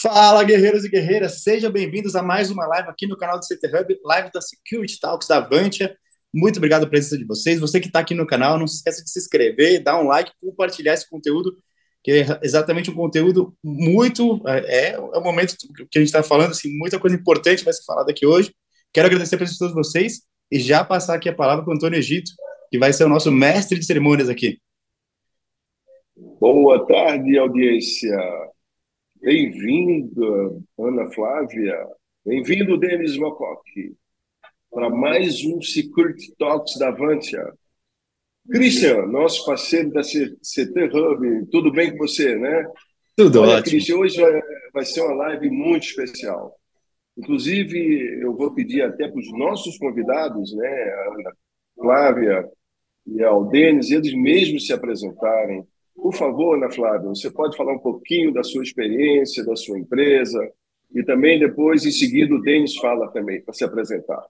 Fala, guerreiros e guerreiras, sejam bem-vindos a mais uma live aqui no canal do CT Hub, live da Security Talks da Avantia. Muito obrigado pela presença de vocês. Você que está aqui no canal, não se esqueça de se inscrever, dar um like, compartilhar esse conteúdo, que é exatamente um conteúdo muito. É, é o momento que a gente está falando, assim, muita coisa importante vai ser falada aqui hoje. Quero agradecer a presença de todos vocês e já passar aqui a palavra para o Antônio Egito, que vai ser o nosso mestre de cerimônias aqui. Boa tarde, audiência. Bem-vindo, Ana Flávia. Bem-vindo, Denis Mococ, para mais um Security Talks da Avantia. Christian, nosso parceiro da CT Hub, tudo bem com você, né? Tudo Olha, ótimo. Christian, hoje vai, vai ser uma live muito especial. Inclusive, eu vou pedir até para os nossos convidados, né, a Ana Flávia e ao Denis, eles mesmos se apresentarem por favor, Ana Flávia, você pode falar um pouquinho da sua experiência, da sua empresa, e também depois, em seguida, o Denis fala também, para se apresentar.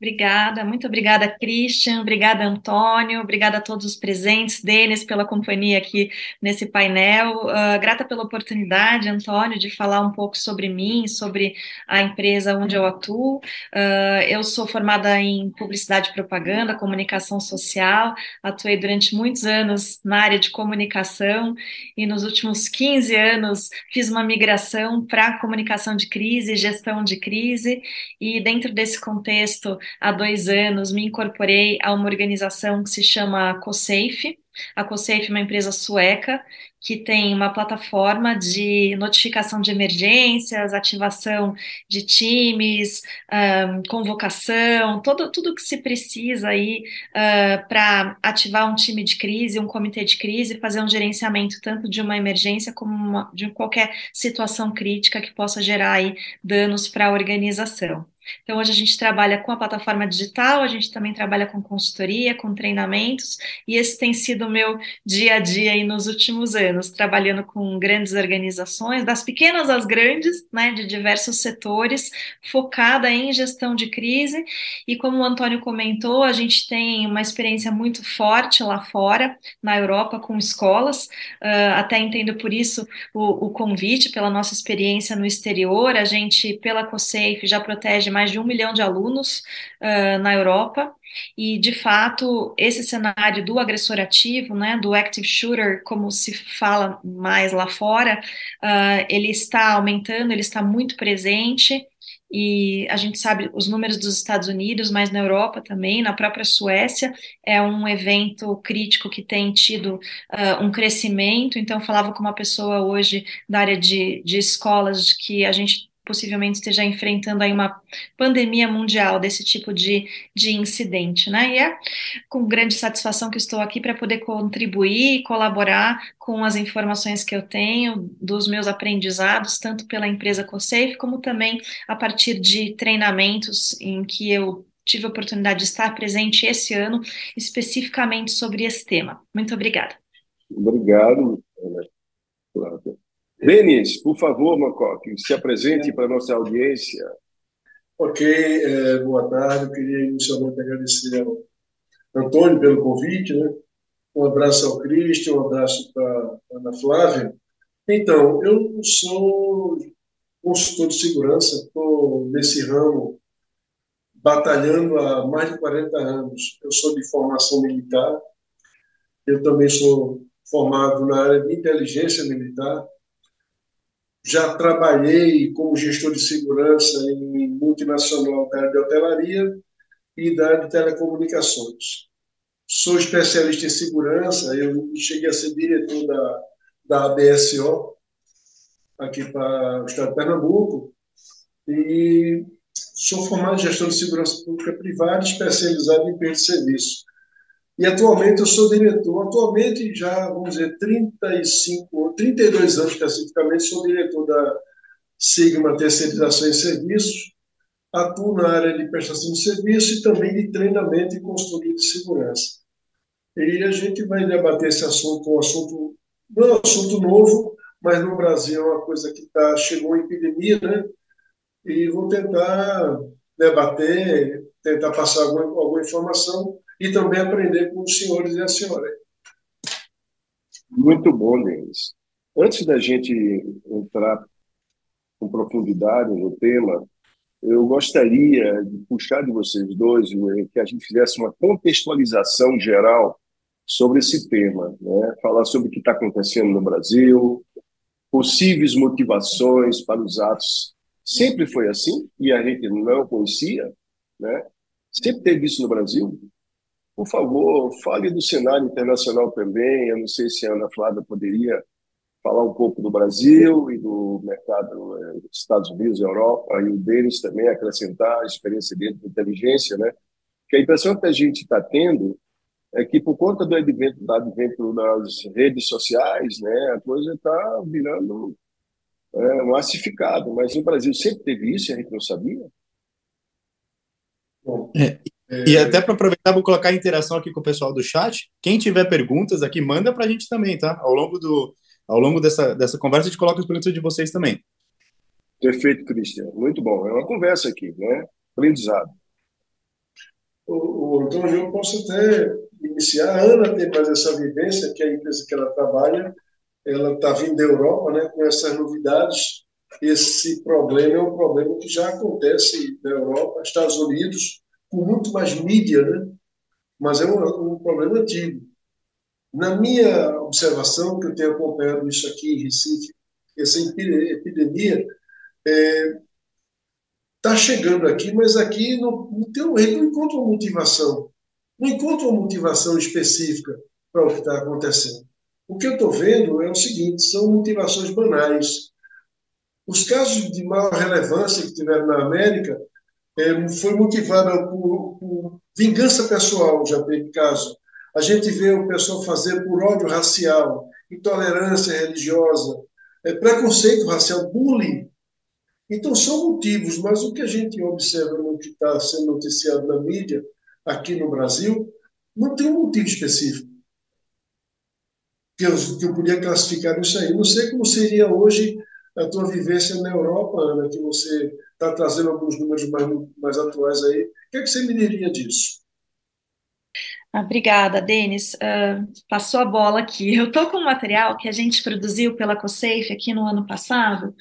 Obrigada, muito obrigada, Christian, obrigada, Antônio, obrigada a todos os presentes, Denis, pela companhia aqui nesse painel. Uh, grata pela oportunidade, Antônio, de falar um pouco sobre mim, sobre a empresa onde eu atuo. Uh, eu sou formada em publicidade e propaganda, comunicação social, atuei durante muitos anos na área de comunicação e nos últimos 15 anos fiz uma migração para comunicação de crise, gestão de crise, e dentro desse contexto, há dois anos, me incorporei a uma organização que se chama CoSafe. A CoSafe é uma empresa sueca que tem uma plataforma de notificação de emergências, ativação de times, um, convocação, todo, tudo que se precisa aí uh, para ativar um time de crise, um comitê de crise, fazer um gerenciamento tanto de uma emergência como uma, de qualquer situação crítica que possa gerar aí danos para a organização. Então, hoje a gente trabalha com a plataforma digital, a gente também trabalha com consultoria, com treinamentos, e esse tem sido o meu dia a dia aí nos últimos anos, trabalhando com grandes organizações, das pequenas às grandes, né, de diversos setores, focada em gestão de crise, e como o Antônio comentou, a gente tem uma experiência muito forte lá fora, na Europa, com escolas, uh, até entendo por isso o, o convite, pela nossa experiência no exterior, a gente, pela COSAFE, já protege mais de um milhão de alunos uh, na Europa. E, de fato, esse cenário do agressor ativo, né, do active shooter, como se fala mais lá fora, uh, ele está aumentando, ele está muito presente e a gente sabe os números dos Estados Unidos, mas na Europa também, na própria Suécia, é um evento crítico que tem tido uh, um crescimento. Então, falava com uma pessoa hoje da área de, de escolas que a gente possivelmente esteja enfrentando aí uma pandemia mundial desse tipo de, de incidente, né? E é com grande satisfação que estou aqui para poder contribuir e colaborar com as informações que eu tenho dos meus aprendizados, tanto pela empresa CoSafe, como também a partir de treinamentos em que eu tive a oportunidade de estar presente esse ano, especificamente sobre esse tema. Muito obrigada. Obrigado, Flávia. Denis, por favor, Macoc, se apresente para a nossa audiência. Ok, é, boa tarde. Eu queria inicialmente agradecer ao Antônio pelo convite, né? Um abraço ao Cristian, um abraço para Ana Flávia. Então, eu sou consultor de segurança, estou nesse ramo batalhando há mais de 40 anos. Eu sou de formação militar, eu também sou formado na área de inteligência militar, já trabalhei como gestor de segurança em multinacional da área de hotelaria e da área de telecomunicações. Sou especialista em segurança, eu cheguei a ser diretor da, da ABSO, aqui para o estado de Pernambuco, e sou formado em gestão de segurança pública privada, especializado em perda de serviço. E atualmente eu sou diretor, atualmente já, vamos dizer, 35, 32 anos especificamente, sou diretor da Sigma Terceirização e Serviços, atuo na área de prestação de serviço e também de treinamento e consultoria de segurança. E a gente vai debater esse assunto, um assunto, não é um assunto novo, mas no Brasil é uma coisa que tá, chegou a epidemia, né? E vou tentar debater, tentar passar alguma, alguma informação e também aprender com os senhores e a senhora. Muito bom, Denis. Antes da gente entrar com profundidade no tema, eu gostaria de puxar de vocês dois que a gente fizesse uma contextualização geral sobre esse tema, né? falar sobre o que está acontecendo no Brasil, possíveis motivações para os atos. Sempre foi assim e a gente não conhecia, né? Sempre teve isso no Brasil. Por favor, fale do cenário internacional também. Eu não sei se a Ana Flávia poderia falar um pouco do Brasil e do mercado eh, dos Estados Unidos, Europa, e o deles também acrescentar a experiência dele de inteligência, né? Que a impressão que a gente está tendo é que por conta do advento, do advento das redes sociais, né, a coisa está virando é, massificado. Mas no Brasil sempre teve isso e a gente não sabia. É, e até para aproveitar, vou colocar a interação aqui com o pessoal do chat. Quem tiver perguntas aqui, manda para a gente também, tá? Ao longo do, ao longo dessa, dessa conversa, a gente coloca as perguntas de vocês também. Perfeito, Cristian. Muito bom. É uma conversa aqui, né? Aprendizado. O, o Antônio, eu posso até iniciar. A Ana tem mais essa vivência, que é a empresa que ela trabalha, ela está vindo da Europa, né, com essas novidades. Esse problema é um problema que já acontece na Europa, Estados Unidos, com muito mais mídia, né? mas é um, um problema antigo. Na minha observação, que eu tenho acompanhado isso aqui em Recife, essa epidemia está é, tá chegando aqui, mas aqui não, não, tem, não encontra uma motivação. Não encontra uma motivação específica para o que está acontecendo. O que eu estou vendo é o seguinte: são motivações banais. Os casos de maior relevância que tiveram na América é, foi motivado por, por vingança pessoal, já teve caso a gente vê o pessoal fazer por ódio racial, intolerância religiosa, é, preconceito racial, bullying. Então, são motivos, mas o que a gente observa no que está sendo noticiado na mídia aqui no Brasil, não tem um motivo específico que eu, que eu podia classificar isso aí. Não sei como seria hoje a tua vivência na Europa, Ana, que você está trazendo alguns números mais, mais atuais aí. O que, é que você me diria disso? obrigada, Denis. Uh, passou a bola aqui. Eu estou com um material que a gente produziu pela COSAFE aqui no ano passado,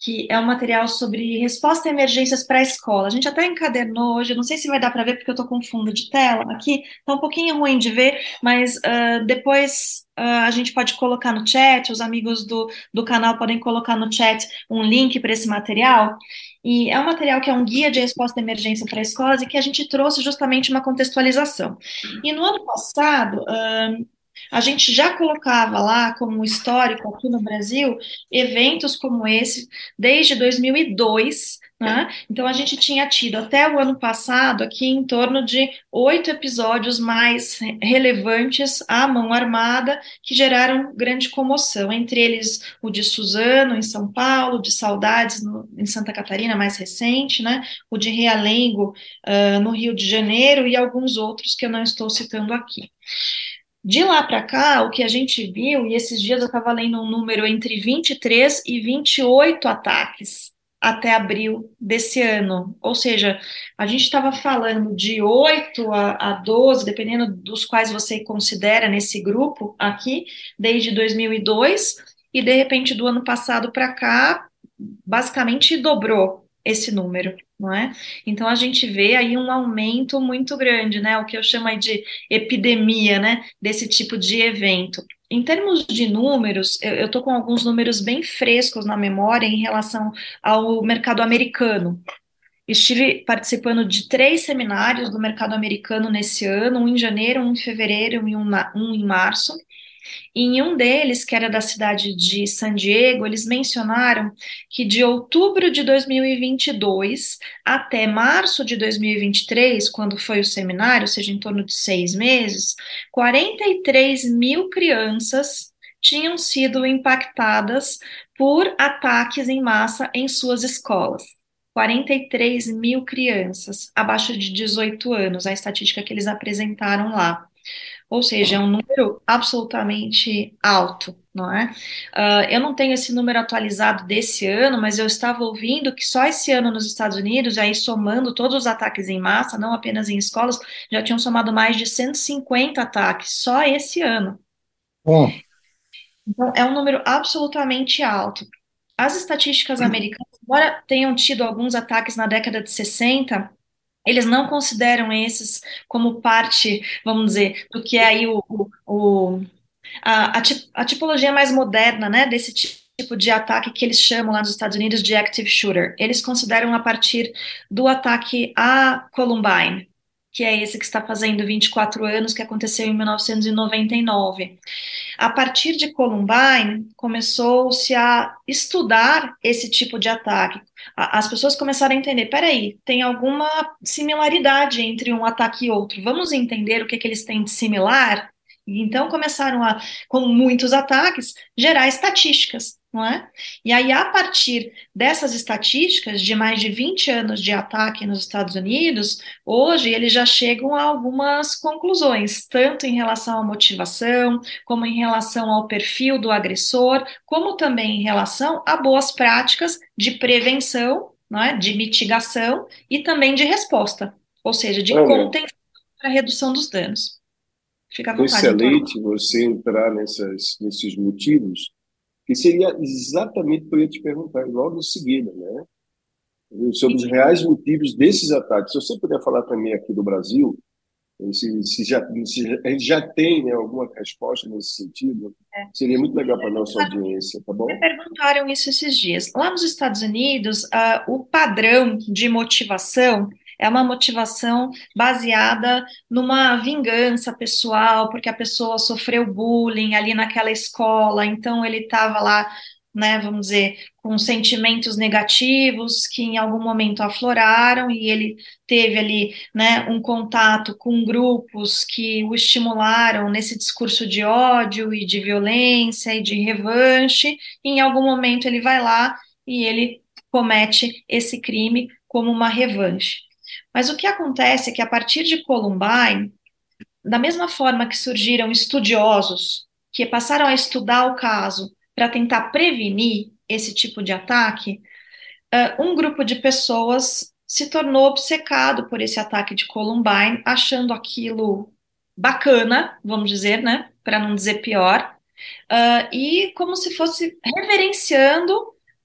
que é um material sobre resposta a emergências para a escola. A gente até encadernou hoje, não sei se vai dar para ver porque eu estou com fundo de tela aqui, está um pouquinho ruim de ver, mas uh, depois a gente pode colocar no chat, os amigos do, do canal podem colocar no chat um link para esse material. E é um material que é um guia de resposta à emergência para escolas e que a gente trouxe justamente uma contextualização. E no ano passado, uh, a gente já colocava lá como histórico aqui no Brasil eventos como esse desde 2002, né? Então, a gente tinha tido até o ano passado aqui em torno de oito episódios mais relevantes à mão armada que geraram grande comoção, entre eles o de Suzano, em São Paulo, de Saudades, no, em Santa Catarina, mais recente, né? o de Realengo, uh, no Rio de Janeiro, e alguns outros que eu não estou citando aqui. De lá para cá, o que a gente viu, e esses dias eu estava lendo um número entre 23 e 28 ataques até abril desse ano. Ou seja, a gente estava falando de 8 a, a 12, dependendo dos quais você considera nesse grupo aqui, desde 2002, e de repente do ano passado para cá, basicamente dobrou esse número, não é? Então a gente vê aí um aumento muito grande, né? O que eu chamo aí de epidemia, né? Desse tipo de evento. Em termos de números, eu estou com alguns números bem frescos na memória em relação ao mercado americano. Estive participando de três seminários do mercado americano nesse ano, um em janeiro, um em fevereiro e um, um em março. E em um deles, que era da cidade de San Diego, eles mencionaram que de outubro de 2022 até março de 2023, quando foi o seminário, ou seja, em torno de seis meses, 43 mil crianças tinham sido impactadas por ataques em massa em suas escolas. 43 mil crianças abaixo de 18 anos, a estatística que eles apresentaram lá. Ou seja, é um número absolutamente alto, não é? Uh, eu não tenho esse número atualizado desse ano, mas eu estava ouvindo que só esse ano nos Estados Unidos, aí somando todos os ataques em massa, não apenas em escolas, já tinham somado mais de 150 ataques, só esse ano. Então, é um número absolutamente alto. as estatísticas americanas, embora tenham tido alguns ataques na década de 60, eles não consideram esses como parte, vamos dizer, do que é aí o, o, o a, a, tipologia mais moderna, né, desse tipo de ataque que eles chamam lá nos Estados Unidos de active shooter. Eles consideram a partir do ataque a Columbine, que é esse que está fazendo 24 anos, que aconteceu em 1999. A partir de Columbine, começou-se a estudar esse tipo de ataque. As pessoas começaram a entender, peraí, tem alguma similaridade entre um ataque e outro. Vamos entender o que, que eles têm de similar? E então começaram a, com muitos ataques, gerar estatísticas não é? E aí, a partir dessas estatísticas de mais de 20 anos de ataque nos Estados Unidos, hoje eles já chegam a algumas conclusões, tanto em relação à motivação, como em relação ao perfil do agressor, como também em relação a boas práticas de prevenção, não é? de mitigação e também de resposta, ou seja, de contenção para redução dos danos. Fica à vontade, Excelente então. você entrar nessas, nesses motivos que seria exatamente o que eu ia te perguntar logo em seguida, né? Sobre os reais motivos desses ataques. Se você puder falar também aqui do Brasil, se, se, já, se a gente já tem né, alguma resposta nesse sentido, é. seria muito legal para a nossa audiência, tá bom? Me perguntaram isso esses dias. Lá nos Estados Unidos, uh, o padrão de motivação é uma motivação baseada numa vingança pessoal, porque a pessoa sofreu bullying ali naquela escola, então ele estava lá, né, vamos dizer, com sentimentos negativos que em algum momento afloraram e ele teve ali, né, um contato com grupos que o estimularam nesse discurso de ódio e de violência e de revanche, e em algum momento ele vai lá e ele comete esse crime como uma revanche. Mas o que acontece é que a partir de Columbine, da mesma forma que surgiram estudiosos que passaram a estudar o caso para tentar prevenir esse tipo de ataque, um grupo de pessoas se tornou obcecado por esse ataque de Columbine, achando aquilo bacana, vamos dizer, né, para não dizer pior, e como se fosse reverenciando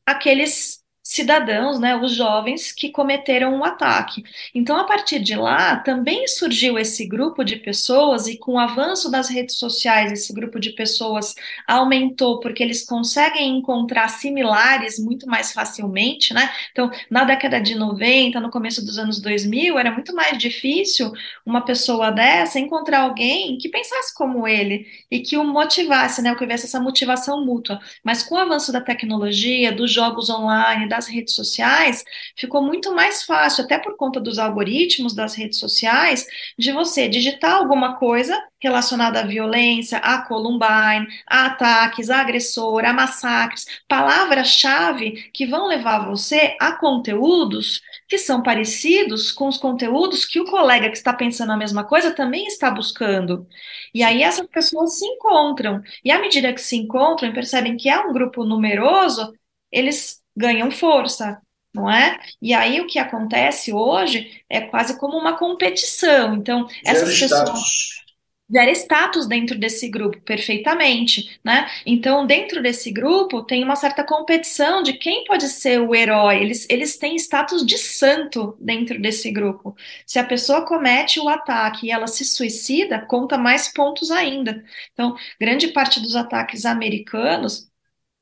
aqueles cidadãos, né, os jovens que cometeram um ataque. Então, a partir de lá, também surgiu esse grupo de pessoas, e com o avanço das redes sociais, esse grupo de pessoas aumentou, porque eles conseguem encontrar similares muito mais facilmente, né? Então, na década de 90, no começo dos anos 2000, era muito mais difícil uma pessoa dessa encontrar alguém que pensasse como ele e que o motivasse, né, que houvesse essa motivação mútua. Mas com o avanço da tecnologia, dos jogos online, da das redes sociais, ficou muito mais fácil, até por conta dos algoritmos das redes sociais, de você digitar alguma coisa relacionada à violência, a Columbine, a ataques, a agressor, a massacres, palavras-chave que vão levar você a conteúdos que são parecidos com os conteúdos que o colega que está pensando a mesma coisa também está buscando. E aí essas pessoas se encontram. E à medida que se encontram e percebem que é um grupo numeroso, eles ganham força, não é? E aí o que acontece hoje é quase como uma competição. Então, essas Zero pessoas. Status. Gera status dentro desse grupo, perfeitamente, né? Então, dentro desse grupo, tem uma certa competição de quem pode ser o herói. Eles, eles têm status de santo dentro desse grupo. Se a pessoa comete o ataque e ela se suicida, conta mais pontos ainda. Então, grande parte dos ataques americanos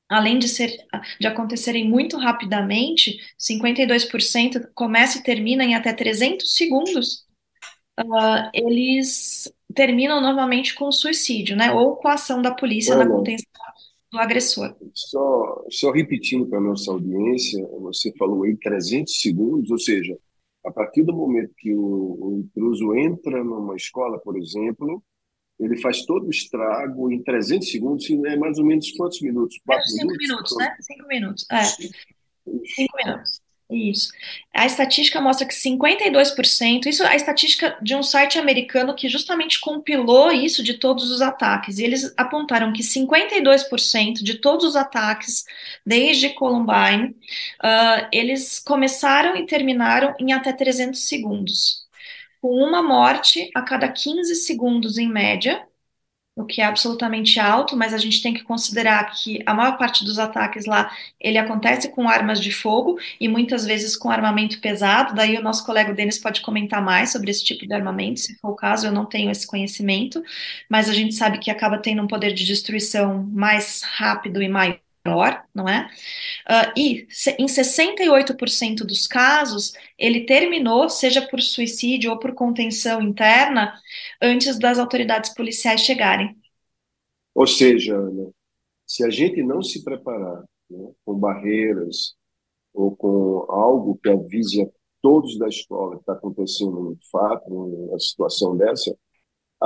além de, ser, de acontecerem muito rapidamente, 52% começa e termina em até 300 segundos, uh, eles terminam normalmente com suicídio, né? Ou com a ação da polícia na contenção do agressor. Só, só repetindo para a nossa audiência, você falou em 300 segundos, ou seja, a partir do momento que o, o intruso entra numa escola, por exemplo, ele faz todo o estrago em 300 segundos, é mais ou menos quantos minutos? Quatro cinco minutos, minutos né? Cinco minutos, é. Cinco minutos. Isso. A estatística mostra que 52%, isso é a estatística de um site americano que justamente compilou isso de todos os ataques, e eles apontaram que 52% de todos os ataques, desde Columbine, uh, eles começaram e terminaram em até 300 segundos com uma morte a cada 15 segundos em média, o que é absolutamente alto, mas a gente tem que considerar que a maior parte dos ataques lá, ele acontece com armas de fogo e muitas vezes com armamento pesado, daí o nosso colega Denis pode comentar mais sobre esse tipo de armamento, se for o caso, eu não tenho esse conhecimento, mas a gente sabe que acaba tendo um poder de destruição mais rápido e maior, não é? Uh, e em 68% dos casos, ele terminou, seja por suicídio ou por contenção interna, antes das autoridades policiais chegarem. Ou seja, Ana, se a gente não se preparar né, com barreiras ou com algo que avise a todos da escola que está acontecendo um fato, uma situação dessa,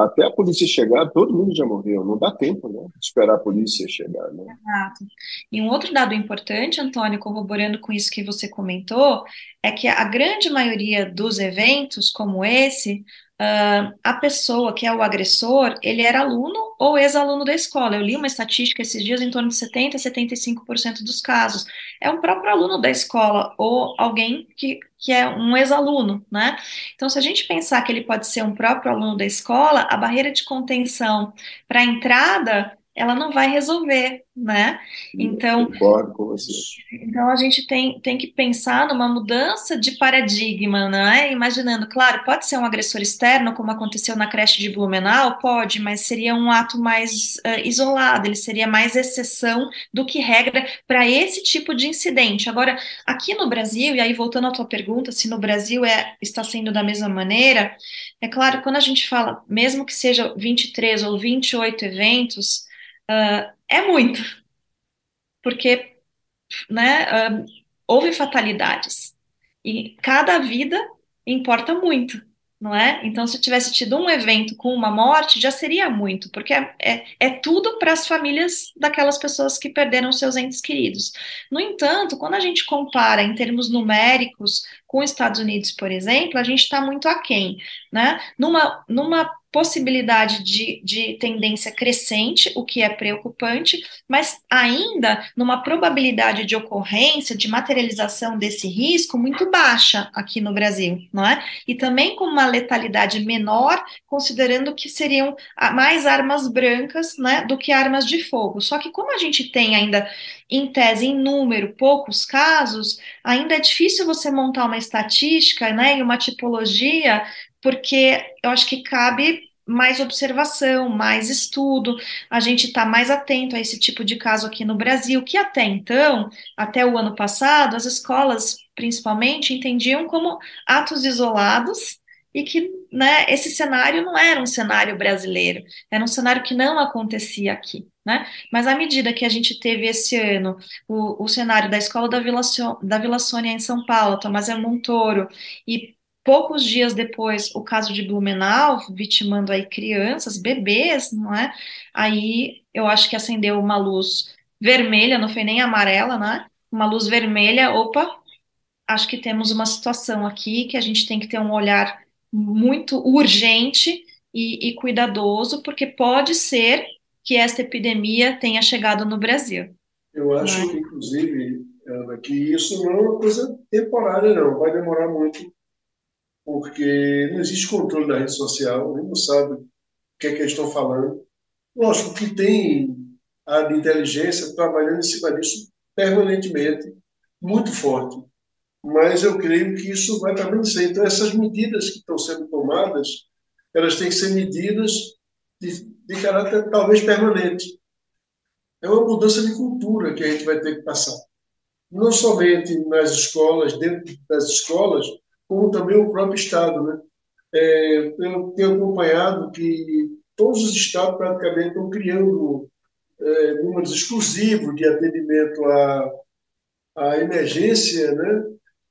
até a polícia chegar, todo mundo já morreu. Não dá tempo, né? De esperar a polícia chegar, né? Exato. E um outro dado importante, Antônio, corroborando com isso que você comentou, é que a grande maioria dos eventos como esse uh, a pessoa que é o agressor, ele era aluno ou ex-aluno da escola. Eu li uma estatística esses dias em torno de 70% a 75% dos casos. É um próprio aluno da escola ou alguém que, que é um ex-aluno, né? Então, se a gente pensar que ele pode ser um próprio aluno da escola, a barreira de contenção para a entrada ela não vai resolver, né? Então, concordo com você. Então a gente tem, tem que pensar numa mudança de paradigma, né? Imaginando, claro, pode ser um agressor externo, como aconteceu na creche de Blumenau, pode, mas seria um ato mais uh, isolado, ele seria mais exceção do que regra para esse tipo de incidente. Agora, aqui no Brasil, e aí voltando à tua pergunta, se no Brasil é, está sendo da mesma maneira, é claro, quando a gente fala, mesmo que seja 23 ou 28 eventos, Uh, é muito, porque né, uh, houve fatalidades e cada vida importa muito não é? Então, se tivesse tido um evento com uma morte, já seria muito, porque é, é, é tudo para as famílias daquelas pessoas que perderam seus entes queridos. No entanto, quando a gente compara em termos numéricos com os Estados Unidos, por exemplo, a gente está muito aquém, né? Numa, numa possibilidade de, de tendência crescente, o que é preocupante, mas ainda numa probabilidade de ocorrência, de materialização desse risco muito baixa aqui no Brasil, não é? E também com uma letalidade menor, considerando que seriam mais armas brancas, né, do que armas de fogo. Só que como a gente tem ainda em tese, em número, poucos casos, ainda é difícil você montar uma estatística, né, e uma tipologia porque eu acho que cabe mais observação, mais estudo, a gente está mais atento a esse tipo de caso aqui no Brasil, que até então, até o ano passado, as escolas, principalmente, entendiam como atos isolados e que né, esse cenário não era um cenário brasileiro, era um cenário que não acontecia aqui. Né? Mas à medida que a gente teve esse ano o, o cenário da escola da Vila, da Vila Sônia em São Paulo, Tomás Montoro, e poucos dias depois, o caso de Blumenau, vitimando aí crianças, bebês, não é? Aí eu acho que acendeu uma luz vermelha, não foi nem amarela, né? Uma luz vermelha, opa, acho que temos uma situação aqui que a gente tem que ter um olhar muito urgente e, e cuidadoso, porque pode ser que esta epidemia tenha chegado no Brasil. Eu acho, né? inclusive, Ana, que isso não é uma coisa temporária, não. Vai demorar muito porque não existe controle da rede social, nem não sabe o que é que eles estão falando. Lógico que tem a inteligência trabalhando em cima disso permanentemente, muito forte. Mas eu creio que isso vai permanecer. Então, essas medidas que estão sendo tomadas, elas têm que ser medidas de, de caráter talvez permanente. É uma mudança de cultura que a gente vai ter que passar. Não somente nas escolas, dentro das escolas, como também o próprio Estado. Né? É, eu tenho acompanhado que todos os estados praticamente estão criando é, números exclusivos de atendimento à, à emergência, né?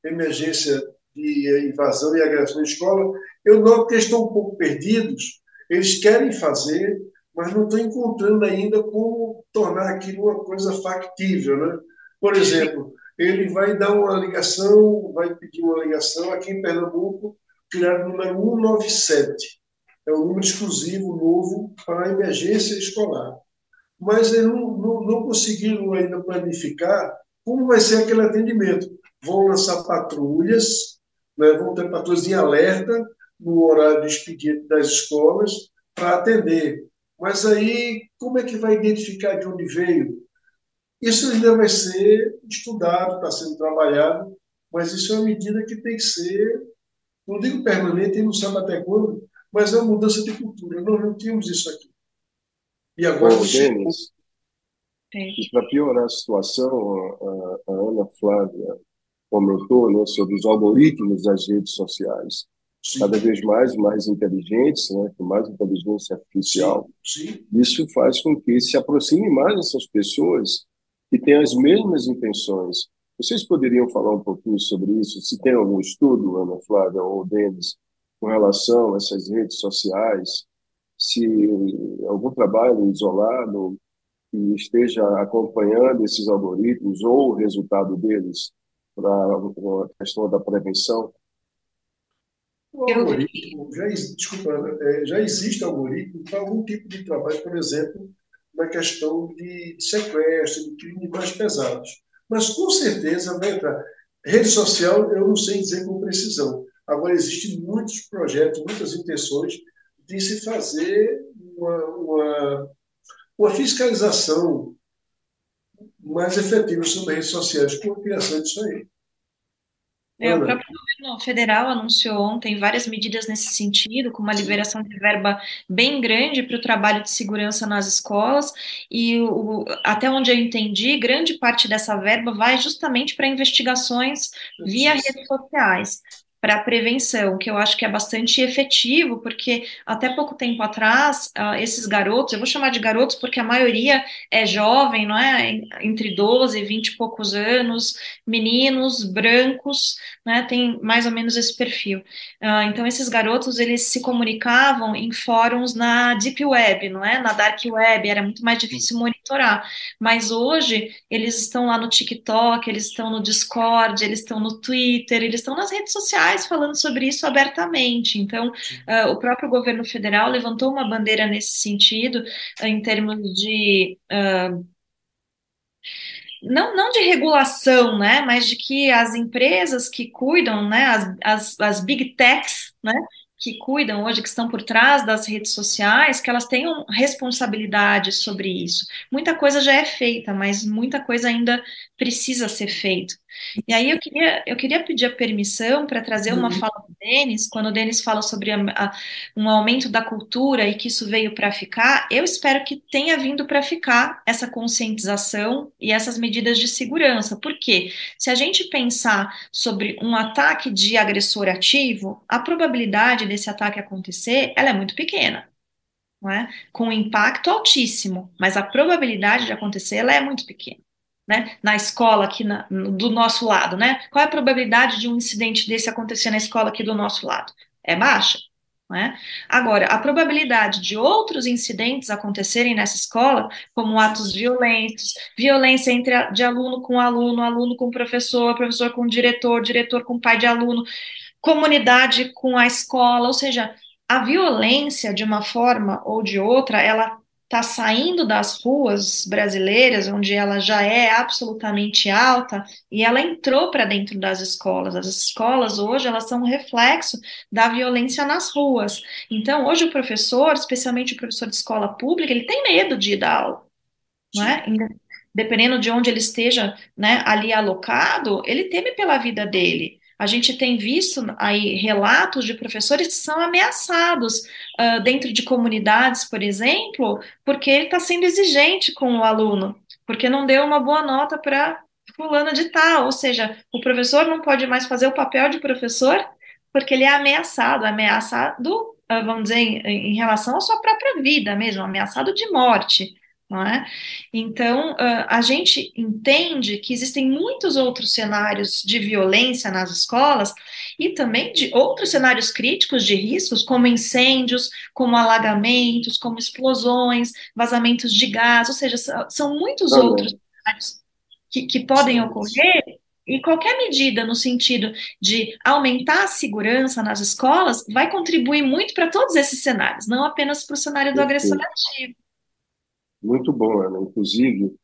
emergência de invasão e agressão em escola. Eu noto que eles estão um pouco perdidos, eles querem fazer, mas não estão encontrando ainda como tornar aquilo uma coisa factível. Né? Por exemplo, ele vai dar uma ligação, vai pedir uma ligação aqui em Pernambuco, criar o número 197. É um número exclusivo, novo, para a emergência escolar. Mas eles não, não, não conseguiram ainda planificar como vai ser aquele atendimento. Vão lançar patrulhas, né, vão ter patrulhas em alerta no horário de expediente das escolas para atender Mas aí, como é que vai identificar de onde veio? Isso ainda vai ser estudado, está sendo trabalhado, mas isso é uma medida que tem que ser, não digo permanente, não sabe até quando, mas é uma mudança de cultura. Nós não tínhamos isso aqui. E agora. Bom, Denis, e para piorar a situação, a, a, Ana Flávia comentou né, sobre os algoritmos das redes sociais, sim. cada vez mais mais inteligentes, né, com mais inteligência artificial. Sim, sim. Isso faz com que se aproxime mais essas pessoas que têm as mesmas intenções. Vocês poderiam falar um pouquinho sobre isso? Se tem algum estudo, Ana Flávia ou Denis, com relação a essas redes sociais, se algum trabalho isolado que esteja acompanhando esses algoritmos ou o resultado deles para a questão da prevenção? O algoritmo, já, desculpa, é, já existe algoritmo para algum tipo de trabalho, por exemplo, na questão de sequestro, de crimes mais pesados. Mas com certeza vai entrar. Rede social, eu não sei dizer com precisão. Agora, existem muitos projetos, muitas intenções de se fazer uma, uma, uma fiscalização mais efetiva sobre redes sociais com a criação disso aí. É, o próprio governo federal anunciou ontem várias medidas nesse sentido, com uma liberação de verba bem grande para o trabalho de segurança nas escolas, e o, até onde eu entendi, grande parte dessa verba vai justamente para investigações via redes sociais para prevenção, que eu acho que é bastante efetivo, porque até pouco tempo atrás, uh, esses garotos, eu vou chamar de garotos porque a maioria é jovem, não é? Entre 12 e 20 e poucos anos, meninos, brancos, né? Tem mais ou menos esse perfil. Uh, então, esses garotos, eles se comunicavam em fóruns na Deep Web, não é? Na Dark Web, era muito mais difícil monitorar. Mas hoje, eles estão lá no TikTok, eles estão no Discord, eles estão no Twitter, eles estão nas redes sociais falando sobre isso abertamente. Então, uh, o próprio governo federal levantou uma bandeira nesse sentido, uh, em termos de. Uh, não, não de regulação, né, mas de que as empresas que cuidam, né, as, as, as big techs, né, que cuidam hoje, que estão por trás das redes sociais, que elas tenham responsabilidade sobre isso. Muita coisa já é feita, mas muita coisa ainda precisa ser feita. E aí eu queria, eu queria pedir a permissão para trazer uma uhum. fala do Denis, quando o Denis fala sobre a, a, um aumento da cultura e que isso veio para ficar, eu espero que tenha vindo para ficar essa conscientização e essas medidas de segurança. Porque se a gente pensar sobre um ataque de agressor ativo, a probabilidade desse ataque acontecer, ela é muito pequena. É? Com um impacto altíssimo, mas a probabilidade de acontecer ela é muito pequena né, na escola aqui na, do nosso lado, né? Qual é a probabilidade de um incidente desse acontecer na escola aqui do nosso lado? É baixa. né? Agora, a probabilidade de outros incidentes acontecerem nessa escola, como atos violentos, violência entre a, de aluno com aluno, aluno com professor, professor com diretor, diretor com pai de aluno, comunidade com a escola, ou seja, a violência, de uma forma ou de outra, ela está saindo das ruas brasileiras, onde ela já é absolutamente alta, e ela entrou para dentro das escolas. As escolas hoje elas são um reflexo da violência nas ruas. Então, hoje o professor, especialmente o professor de escola pública, ele tem medo de dar aula, não é? Dependendo de onde ele esteja, né, ali alocado, ele teme pela vida dele. A gente tem visto aí relatos de professores que são ameaçados uh, dentro de comunidades, por exemplo, porque ele está sendo exigente com o aluno, porque não deu uma boa nota para fulano de tal, ou seja, o professor não pode mais fazer o papel de professor porque ele é ameaçado, ameaçado, uh, vamos dizer, em, em relação à sua própria vida mesmo, ameaçado de morte não é? Então, a gente entende que existem muitos outros cenários de violência nas escolas e também de outros cenários críticos de riscos, como incêndios, como alagamentos, como explosões, vazamentos de gás, ou seja, são muitos outros cenários que, que podem ocorrer e qualquer medida no sentido de aumentar a segurança nas escolas vai contribuir muito para todos esses cenários, não apenas para o cenário do agressor ativo muito bom, Ana. Inclusive,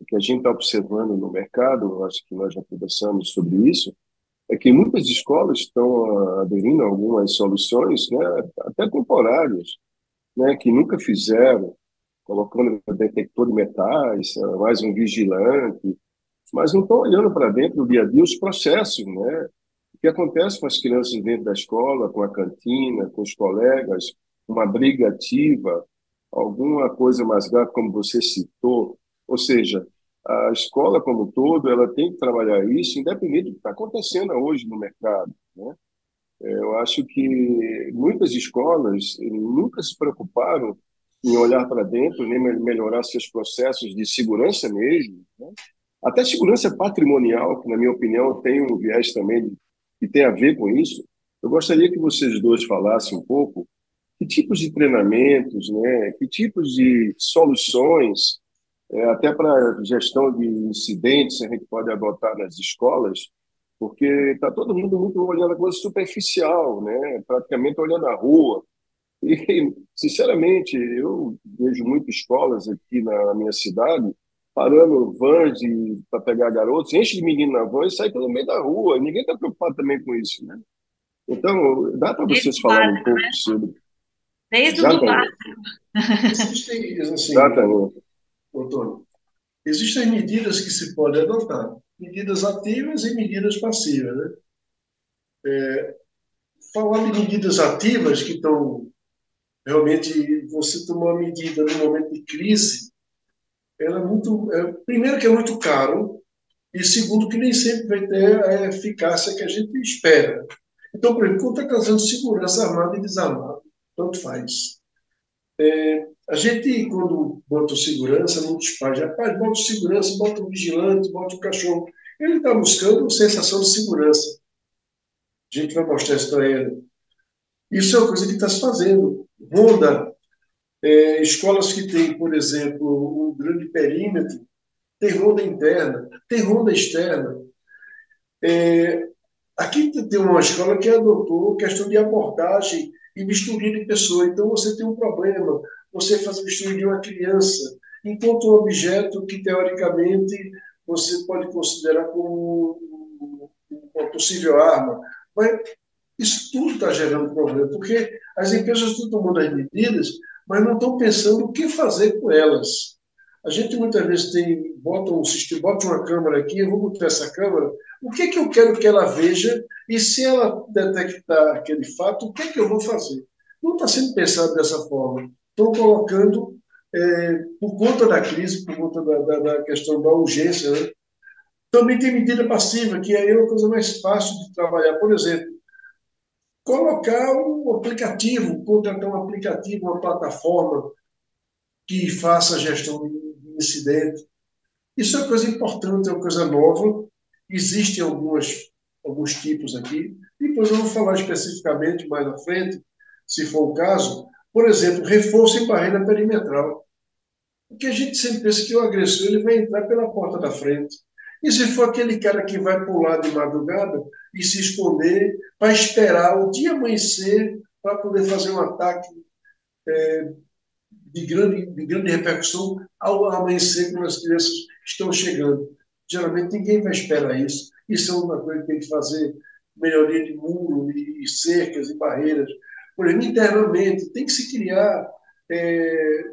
o que a gente está observando no mercado, acho que nós já conversamos sobre isso, é que muitas escolas estão aderindo a algumas soluções, né, até temporárias, né, que nunca fizeram, colocando detector de metais, mais um vigilante, mas não estão olhando para dentro do dia a dia os processos, né? O que acontece com as crianças dentro da escola, com a cantina, com os colegas, uma briga ativa, alguma coisa mais grave, como você citou. Ou seja, a escola como um todo, ela tem que trabalhar isso, independente do que está acontecendo hoje no mercado, né? É, eu acho que muitas escolas nunca se preocuparam em olhar para dentro, nem melhorar seus processos de segurança mesmo, né? até segurança patrimonial, que na minha opinião tem um viés também que tem a ver com isso. Eu gostaria que vocês dois falassem um pouco que tipos de treinamentos, né, que tipos de soluções, é, até para gestão de incidentes, a gente pode adotar nas escolas, porque está todo mundo muito olhando a coisa superficial, né, praticamente olhando a rua, e, sinceramente, eu vejo muitas escolas aqui na minha cidade parando vans para pegar garotos, enche de menino na van e sai pelo meio da rua. Ninguém está preocupado também com isso, né? Então, dá para vocês falarem um pouco né? sobre. Desde o do Existem, assim, Exatamente. Antônio, existem medidas que se podem adotar, medidas ativas e medidas passivas, né? É, falar de medidas ativas que estão realmente você tomar uma medida no momento de crise, ela é muito, é, primeiro que é muito caro e segundo que nem sempre vai ter a eficácia que a gente espera. Então, por exemplo, quando está causando segurança armada e desarmada, tanto faz. É, a gente, quando bota o segurança, muitos pais, rapaz, bota o segurança, bota o vigilante, bota o cachorro. Ele está buscando sensação de segurança. A gente vai mostrar isso para ele. Isso é uma coisa que está se fazendo. Ronda, é, escolas que têm, por exemplo, um grande perímetro, tem ronda interna, tem ronda externa. É, aqui tem uma escola que adotou questão de abordagem e misturia de pessoas. Então, você tem um problema, você faz mistura de uma criança, enquanto um objeto que, teoricamente, você pode considerar como uma possível arma. Mas isso tudo está gerando problema, porque as empresas estão tomando as medidas, mas não estão pensando o que fazer com elas. A gente muitas vezes tem, bota um sistema, bota uma câmera aqui, eu vou botar essa câmera, o que, é que eu quero que ela veja e se ela detectar aquele fato, o que, é que eu vou fazer? Não está sendo pensado dessa forma. Estão colocando, é, por conta da crise, por conta da, da, da questão da urgência, né? também tem medida passiva, que aí é uma coisa mais fácil de trabalhar. Por exemplo, colocar um aplicativo, contratar um aplicativo, uma plataforma que faça a gestão de incidente. Isso é uma coisa importante, é uma coisa nova. Existem algumas, alguns tipos aqui. Depois eu vou falar especificamente mais à frente, se for o caso. Por exemplo, reforço em barreira perimetral. Porque a gente sempre pensa que o agressor ele vai entrar pela porta da frente. E se for aquele cara que vai pular de madrugada e se esconder para esperar o dia amanhecer para poder fazer um ataque é, de, grande, de grande repercussão ao amanhecer quando as crianças estão chegando. Geralmente ninguém vai esperar isso. Isso é uma coisa que tem que fazer melhoria de muro e cercas e barreiras. Por exemplo, internamente tem que se criar é,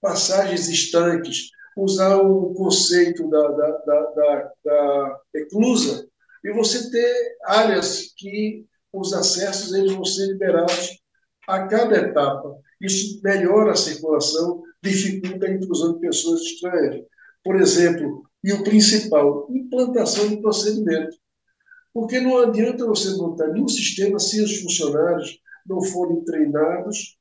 passagens estanques usar o conceito da, da, da, da, da eclusa e você ter áreas que os acessos eles vão ser liberados a cada etapa. Isso melhora a circulação, dificulta a intrusão de pessoas estranhas. Por exemplo, e o principal, implantação de procedimento. Porque não adianta você montar nenhum sistema se os funcionários não forem treinados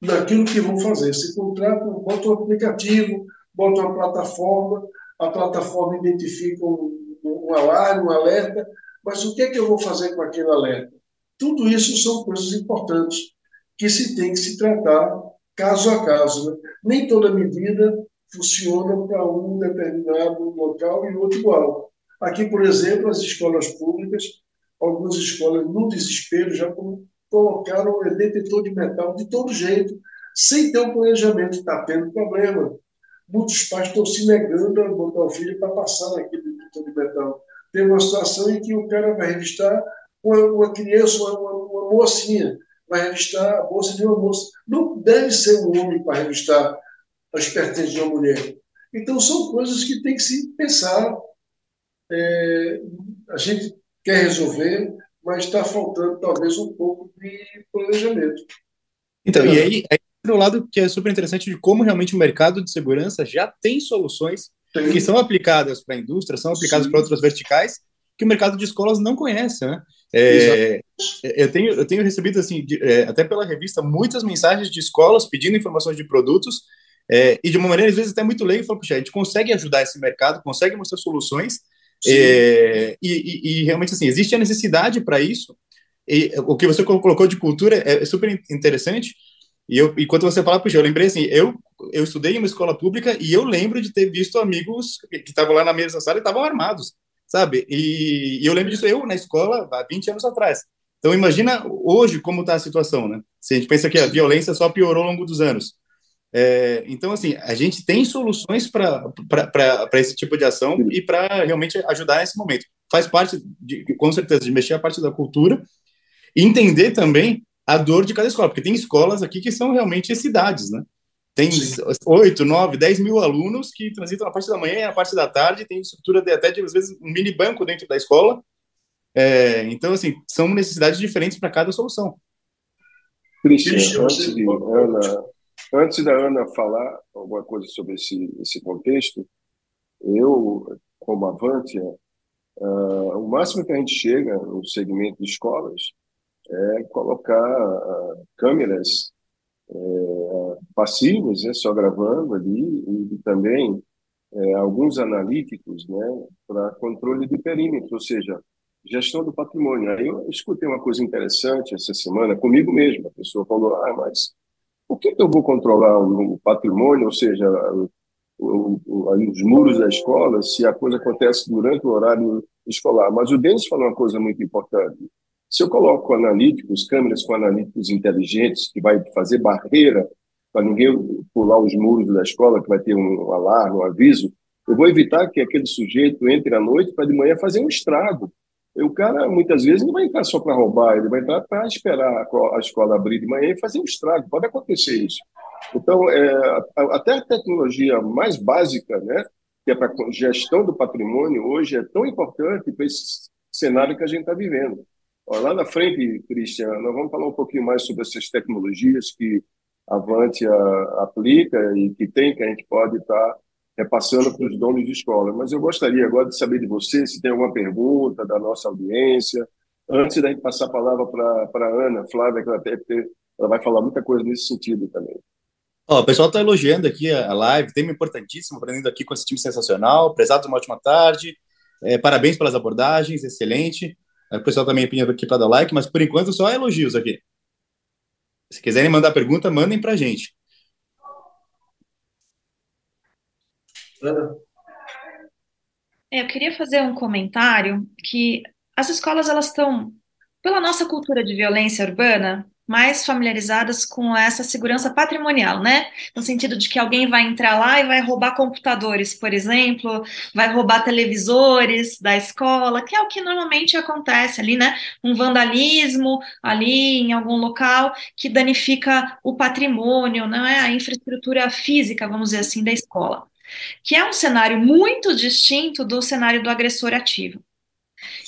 naquilo que vão fazer. Você contrata, bota um aplicativo, bota uma plataforma, a plataforma identifica um, um alarme, um alerta, mas o que é que eu vou fazer com aquele alerta? Tudo isso são coisas importantes que se tem que se tratar caso a caso. Né? Nem toda medida funciona para um determinado local e outro igual. Aqui, por exemplo, as escolas públicas, algumas escolas, no desespero, já colocaram o detetor de metal de todo jeito, sem ter um planejamento. Está tendo problema muitos pais estão se negando a botar o filho para passar naquele detector de metal. Tem uma situação em que o cara vai revistar uma, uma criança, uma, uma, uma, mocinha, vai revistar a bolsa de uma moça. Não deve ser um homem para revistar a expertise de uma mulher. Então, são coisas que tem que se pensar. É, a gente quer resolver, mas está faltando talvez um pouco de planejamento. Então, e aí, aí tem um lado que é super interessante de como realmente o mercado de segurança já tem soluções Sim. que são aplicadas para a indústria, são aplicadas para outras verticais, que o mercado de escolas não conhece, né? É, eu, tenho, eu tenho recebido, assim, de, é, até pela revista, muitas mensagens de escolas pedindo informações de produtos é, e de uma maneira, às vezes, até muito leiga, falo, puxa, a gente consegue ajudar esse mercado, consegue mostrar soluções é, e, e, e, realmente, assim, existe a necessidade para isso. E o que você colocou de cultura é, é super interessante. E eu, enquanto você fala, puxa, eu lembrei assim, eu, eu estudei em uma escola pública e eu lembro de ter visto amigos que estavam lá na mesa sala e estavam armados sabe? E, e, eu lembro disso eu na escola há 20 anos atrás. Então imagina hoje como está a situação, né? Se a gente pensa que a violência só piorou ao longo dos anos. É, então, assim, a gente tem soluções para esse tipo de ação e para realmente ajudar nesse momento. Faz parte, de, com certeza, de mexer a parte da cultura e entender também a dor de cada escola, porque tem escolas aqui que são realmente cidades, né? Tem oito, nove, dez mil alunos que transitam na parte da manhã e na parte da tarde, tem estrutura de até, de, às vezes, um mini banco dentro da escola. É, então, assim, são necessidades diferentes para cada solução. Cristian, antes, de Ana, antes da Ana falar alguma coisa sobre esse, esse contexto, eu, como Avantia, uh, o máximo que a gente chega no segmento de escolas é colocar uh, câmeras é, passivos, né, só gravando ali, e, também alguns analíticos né, para controle de perímetro, ou seja, gestão do patrimônio. Aí eu escutei uma coisa interessante essa semana comigo mesmo. A pessoa falou: ah, mas por que, eu vou controlar o, patrimônio, ou seja, os muros da escola, se a coisa acontece durante o horário escolar? Mas o Denis falou uma coisa muito importante. Se eu coloco analíticos, câmeras com analíticos inteligentes, que vai fazer barreira para ninguém pular os muros da escola, que vai ter um alarme, um aviso, eu vou evitar que aquele sujeito entre à noite para de manhã fazer um estrago. O cara, muitas vezes, não vai entrar só para roubar, ele vai entrar para esperar a escola abrir de manhã e fazer um estrago. Pode acontecer isso. Então, é, até a tecnologia mais básica, né, que é para gestão do patrimônio, hoje é tão importante para esse cenário que a gente está vivendo. Lá na frente, Cristiano, nós vamos falar um pouquinho mais sobre essas tecnologias que a Avantia aplica e que tem, que a gente pode estar repassando para os donos de escola. Mas eu gostaria agora de saber de você se tem alguma pergunta da nossa audiência. Antes da gente passar a palavra para a Ana Flávia, que ela, até, ela vai falar muita coisa nesse sentido também. Oh, o pessoal está elogiando aqui a live, tema importantíssimo, aprendendo aqui com esse time sensacional. Prezado, uma ótima tarde. É, parabéns pelas abordagens, excelente. O pessoal também pedindo aqui para dar like, mas por enquanto só elogios aqui. Se quiserem mandar pergunta, mandem para a gente. É, eu queria fazer um comentário que as escolas elas estão, pela nossa cultura de violência urbana, mais familiarizadas com essa segurança patrimonial, né? No sentido de que alguém vai entrar lá e vai roubar computadores, por exemplo, vai roubar televisores da escola, que é o que normalmente acontece ali, né? Um vandalismo ali em algum local que danifica o patrimônio, não é? A infraestrutura física, vamos dizer assim, da escola. Que é um cenário muito distinto do cenário do agressor ativo.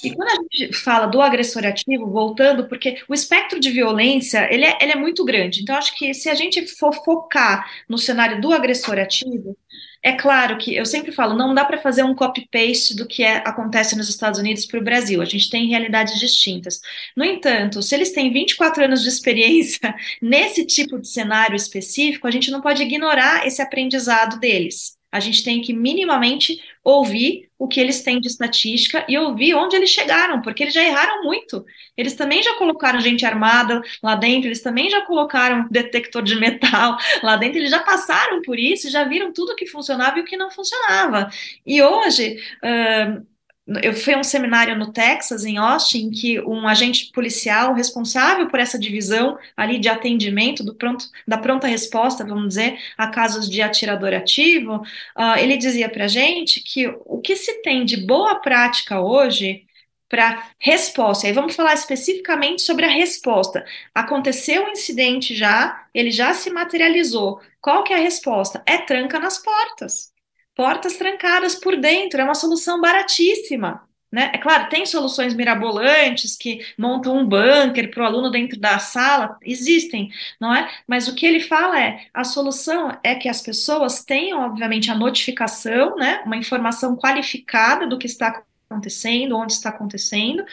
E quando a gente fala do agressor ativo, voltando, porque o espectro de violência, ele é, ele é muito grande. Então, acho que se a gente for focar no cenário do agressor ativo, é claro que eu sempre falo, não dá para fazer um copy-paste do que é, acontece nos Estados Unidos para o Brasil. A gente tem realidades distintas. No entanto, se eles têm 24 anos de experiência nesse tipo de cenário específico, a gente não pode ignorar esse aprendizado deles. A gente tem que minimamente ouvir o que eles têm de estatística e ouvir onde eles chegaram, porque eles já erraram muito. Eles também já colocaram gente armada lá dentro, eles também já colocaram detector de metal lá dentro, eles já passaram por isso, já viram tudo que funcionava e o que não funcionava. E hoje, uh, eu fui a um seminário no Texas, em Austin, que um agente policial responsável por essa divisão ali de atendimento do pronto, da pronta resposta, vamos dizer, a casos de atirador ativo, uh, ele dizia para gente que o que se tem de boa prática hoje para resposta. Aí vamos falar especificamente sobre a resposta. Aconteceu o um incidente já, ele já se materializou. Qual que é a resposta? É tranca nas portas. Portas trancadas por dentro, é uma solução baratíssima. Né? É claro, tem soluções mirabolantes que montam um bunker para o aluno dentro da sala, existem, não é? Mas o que ele fala é: a solução é que as pessoas tenham, obviamente, a notificação, né? Uma informação qualificada do que está acontecendo, onde está acontecendo,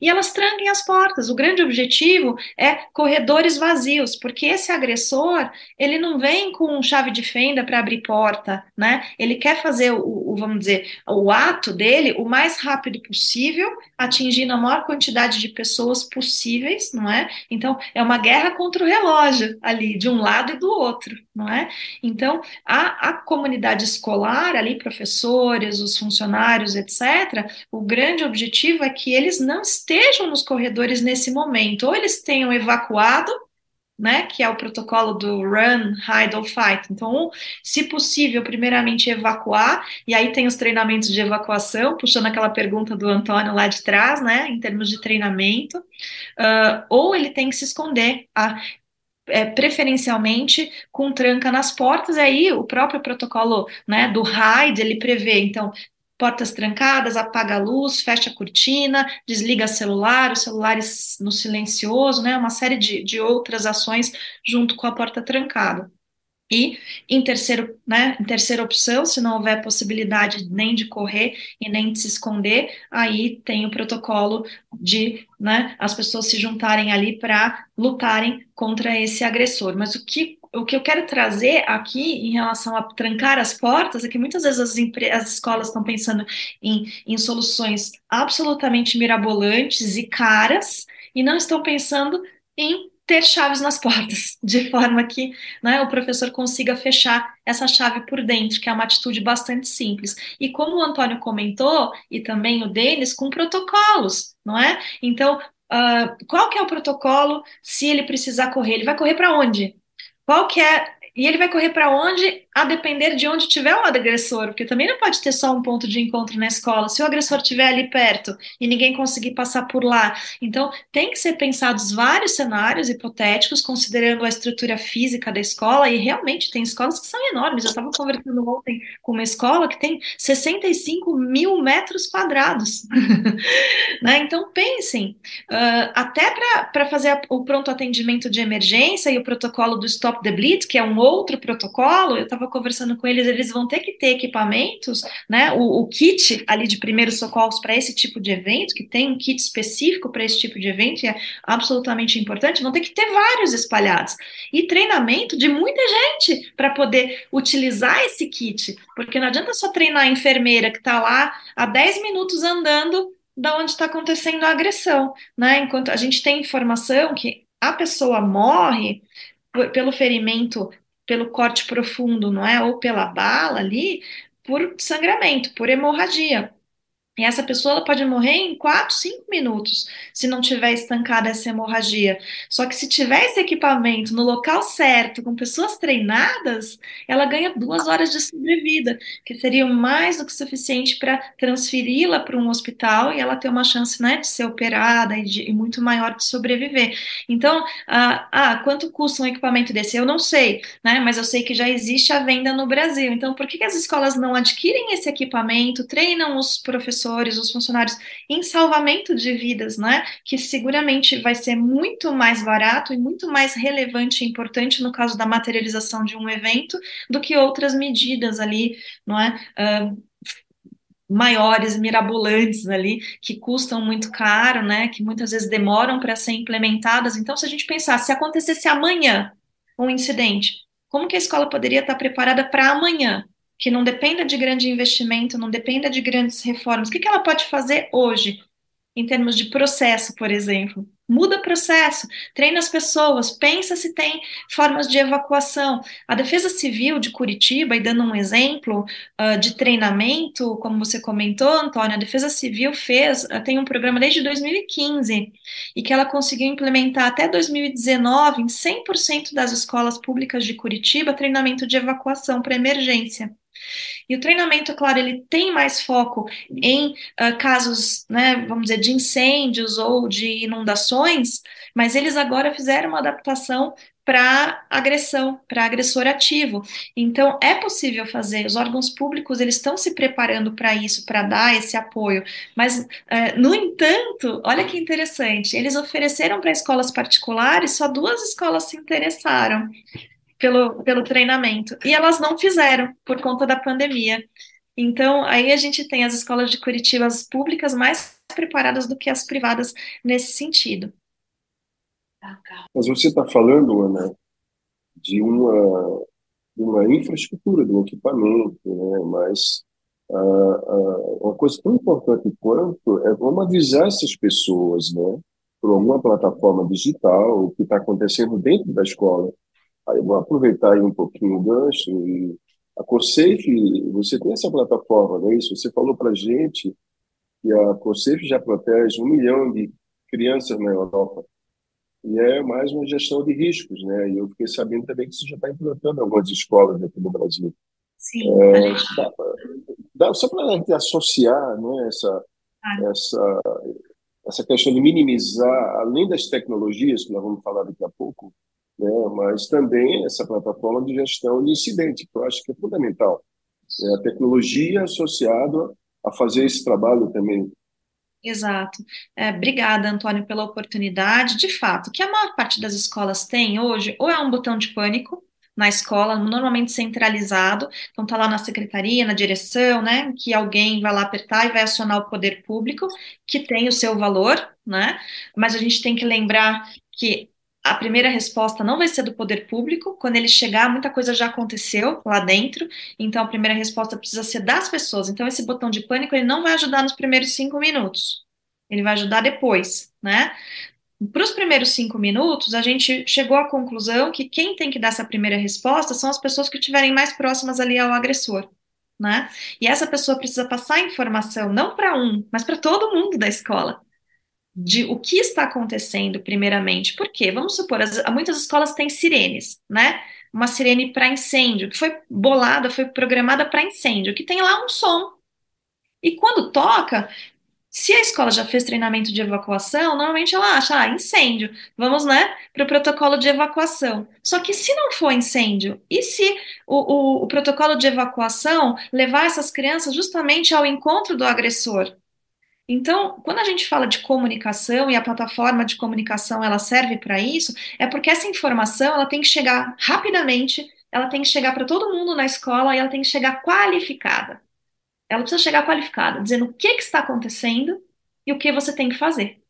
e elas tranquem as portas. O grande objetivo é corredores vazios, porque esse agressor, ele não vem com chave de fenda para abrir porta, né? Ele quer fazer o, o, vamos dizer, o ato dele o mais rápido possível, atingindo a maior quantidade de pessoas possíveis, não é? Então, é uma guerra contra o relógio ali, de um lado e do outro, não é? Então, a, a comunidade escolar ali, professores, os funcionários, etc., o grande objetivo é que eles não estejam nos corredores nesse momento, ou eles tenham evacuado, né, que é o protocolo do run, hide or fight. Então, se possível, primeiramente evacuar, e aí tem os treinamentos de evacuação, puxando aquela pergunta do Antônio lá de trás, né, em termos de treinamento, uh, ou ele tem que se esconder. A, é, preferencialmente com tranca nas portas, aí o próprio protocolo né, do RAID, ele prevê, então, portas trancadas, apaga a luz, fecha a cortina, desliga celular, o celular no silencioso, né? Uma série de, de outras ações junto com a porta trancada. E em terceiro, né, em terceira opção, se não houver possibilidade nem de correr e nem de se esconder, aí tem o protocolo de né, as pessoas se juntarem ali para lutarem contra esse agressor. Mas o que o que eu quero trazer aqui em relação a trancar as portas é que muitas vezes as, as escolas estão pensando em, em soluções absolutamente mirabolantes e caras e não estão pensando em ter chaves nas portas, de forma que né, o professor consiga fechar essa chave por dentro, que é uma atitude bastante simples. E como o Antônio comentou, e também o Denis, com protocolos, não é? Então, uh, qual que é o protocolo se ele precisar correr? Ele vai correr para onde? Qual que é. E ele vai correr para onde? A depender de onde tiver o agressor, porque também não pode ter só um ponto de encontro na escola. Se o agressor estiver ali perto e ninguém conseguir passar por lá, então tem que ser pensados vários cenários hipotéticos, considerando a estrutura física da escola, e realmente tem escolas que são enormes. Eu estava conversando ontem com uma escola que tem 65 mil metros quadrados. né? Então pensem, uh, até para fazer a, o pronto atendimento de emergência e o protocolo do Stop the Bleed, que é um outro protocolo, eu estava estava conversando com eles, eles vão ter que ter equipamentos, né? O, o kit ali de primeiros socorros para esse tipo de evento, que tem um kit específico para esse tipo de evento, e é absolutamente importante, vão ter que ter vários espalhados. E treinamento de muita gente para poder utilizar esse kit, porque não adianta só treinar a enfermeira que está lá há 10 minutos andando da onde está acontecendo a agressão, né? Enquanto a gente tem informação que a pessoa morre pelo ferimento pelo corte profundo, não é? Ou pela bala ali, por sangramento, por hemorragia. E essa pessoa ela pode morrer em 4, 5 minutos, se não tiver estancada essa hemorragia. Só que se tiver esse equipamento no local certo, com pessoas treinadas, ela ganha duas horas de sobrevida, que seria mais do que suficiente para transferi-la para um hospital e ela ter uma chance né, de ser operada e, de, e muito maior de sobreviver. Então, ah, ah, quanto custa um equipamento desse? Eu não sei, né? Mas eu sei que já existe a venda no Brasil. Então, por que, que as escolas não adquirem esse equipamento, treinam os professores? Professores, os funcionários em salvamento de vidas, né? Que seguramente vai ser muito mais barato e muito mais relevante e importante no caso da materialização de um evento do que outras medidas ali, não é? Uh, maiores, mirabolantes ali, que custam muito caro, né, que muitas vezes demoram para ser implementadas. Então, se a gente pensar, se acontecesse amanhã um incidente, como que a escola poderia estar preparada para amanhã? Que não dependa de grande investimento, não dependa de grandes reformas. O que, que ela pode fazer hoje, em termos de processo, por exemplo? Muda processo, treina as pessoas, pensa se tem formas de evacuação. A Defesa Civil de Curitiba, e dando um exemplo uh, de treinamento, como você comentou, Antônio, a Defesa Civil fez, uh, tem um programa desde 2015, e que ela conseguiu implementar até 2019 em 100% das escolas públicas de Curitiba treinamento de evacuação para emergência. E o treinamento, claro, ele tem mais foco em uh, casos, né, vamos dizer, de incêndios ou de inundações, mas eles agora fizeram uma adaptação para agressão, para agressor ativo. Então, é possível fazer, os órgãos públicos, eles estão se preparando para isso, para dar esse apoio, mas, é, no entanto, olha que interessante, eles ofereceram para escolas particulares, só duas escolas se interessaram pelo, pelo treinamento, e elas não fizeram, por conta da pandemia. Então, aí a gente tem as escolas de Curitiba as públicas mais preparadas do que as privadas nesse sentido. Mas você está falando, Ana, de uma, uma infraestrutura, de um equipamento, né? mas uma coisa tão importante quanto é vamos avisar essas pessoas, né? por alguma plataforma digital, o que está acontecendo dentro da escola. Aí eu vou aproveitar aí um pouquinho o gancho e a COSAFE, você tem essa plataforma, não é isso? Você falou para a gente que a COSAFE já protege um milhão de crianças na Europa e é mais uma gestão de riscos, né? E eu fiquei sabendo também que isso já está implantando algumas escolas aqui no Brasil. Sim, é, dá, dá, só para a gente associar né, essa, ah. essa, essa questão de minimizar, além das tecnologias, que nós vamos falar daqui a pouco, né, mas também essa plataforma de gestão de incidente, que eu acho que é fundamental. É a tecnologia associada a fazer esse trabalho também Exato. É, obrigada, Antônio, pela oportunidade. De fato, o que a maior parte das escolas tem hoje, ou é um botão de pânico na escola, normalmente centralizado, então está lá na secretaria, na direção, né, que alguém vai lá apertar e vai acionar o poder público, que tem o seu valor, né, mas a gente tem que lembrar que a primeira resposta não vai ser do poder público, quando ele chegar, muita coisa já aconteceu lá dentro, então a primeira resposta precisa ser das pessoas. Então, esse botão de pânico, ele não vai ajudar nos primeiros cinco minutos ele vai ajudar depois, né? Para os primeiros cinco minutos, a gente chegou à conclusão que quem tem que dar essa primeira resposta são as pessoas que estiverem mais próximas ali ao agressor, né? E essa pessoa precisa passar informação não para um, mas para todo mundo da escola de o que está acontecendo, primeiramente. Por quê? Vamos supor, as, muitas escolas têm sirenes, né? Uma sirene para incêndio, que foi bolada, foi programada para incêndio, que tem lá um som. E quando toca, se a escola já fez treinamento de evacuação, normalmente ela acha, ah, incêndio, vamos, né, para o protocolo de evacuação. Só que se não for incêndio, e se o, o, o protocolo de evacuação levar essas crianças justamente ao encontro do agressor? Então, quando a gente fala de comunicação e a plataforma de comunicação ela serve para isso, é porque essa informação ela tem que chegar rapidamente, ela tem que chegar para todo mundo na escola e ela tem que chegar qualificada ela precisa chegar qualificada, dizendo o que, que está acontecendo e o que você tem que fazer.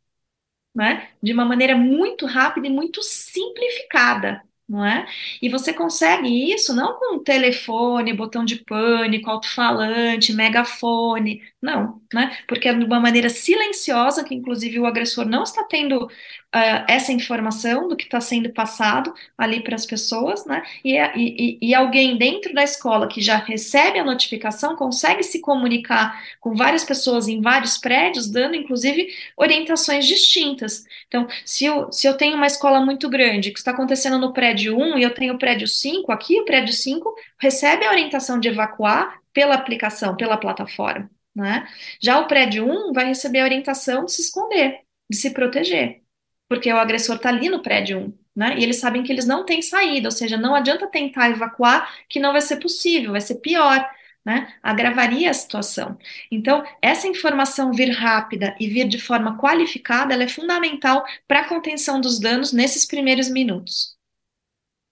Né? De uma maneira muito rápida e muito simplificada não é? E você consegue isso não com telefone, botão de pânico, alto-falante, megafone, não, né? Porque é de uma maneira silenciosa, que inclusive o agressor não está tendo uh, essa informação do que está sendo passado ali para as pessoas, né? E, e, e alguém dentro da escola que já recebe a notificação consegue se comunicar com várias pessoas em vários prédios, dando inclusive orientações distintas. Então, se eu, se eu tenho uma escola muito grande, que está acontecendo no prédio prédio 1 e eu tenho o prédio 5 aqui, o prédio 5 recebe a orientação de evacuar pela aplicação, pela plataforma. Né? Já o prédio 1 vai receber a orientação de se esconder, de se proteger, porque o agressor está ali no prédio 1. Né? E eles sabem que eles não têm saída, ou seja, não adianta tentar evacuar, que não vai ser possível, vai ser pior. Né, agravaria a situação. Então, essa informação vir rápida e vir de forma qualificada, ela é fundamental para a contenção dos danos nesses primeiros minutos.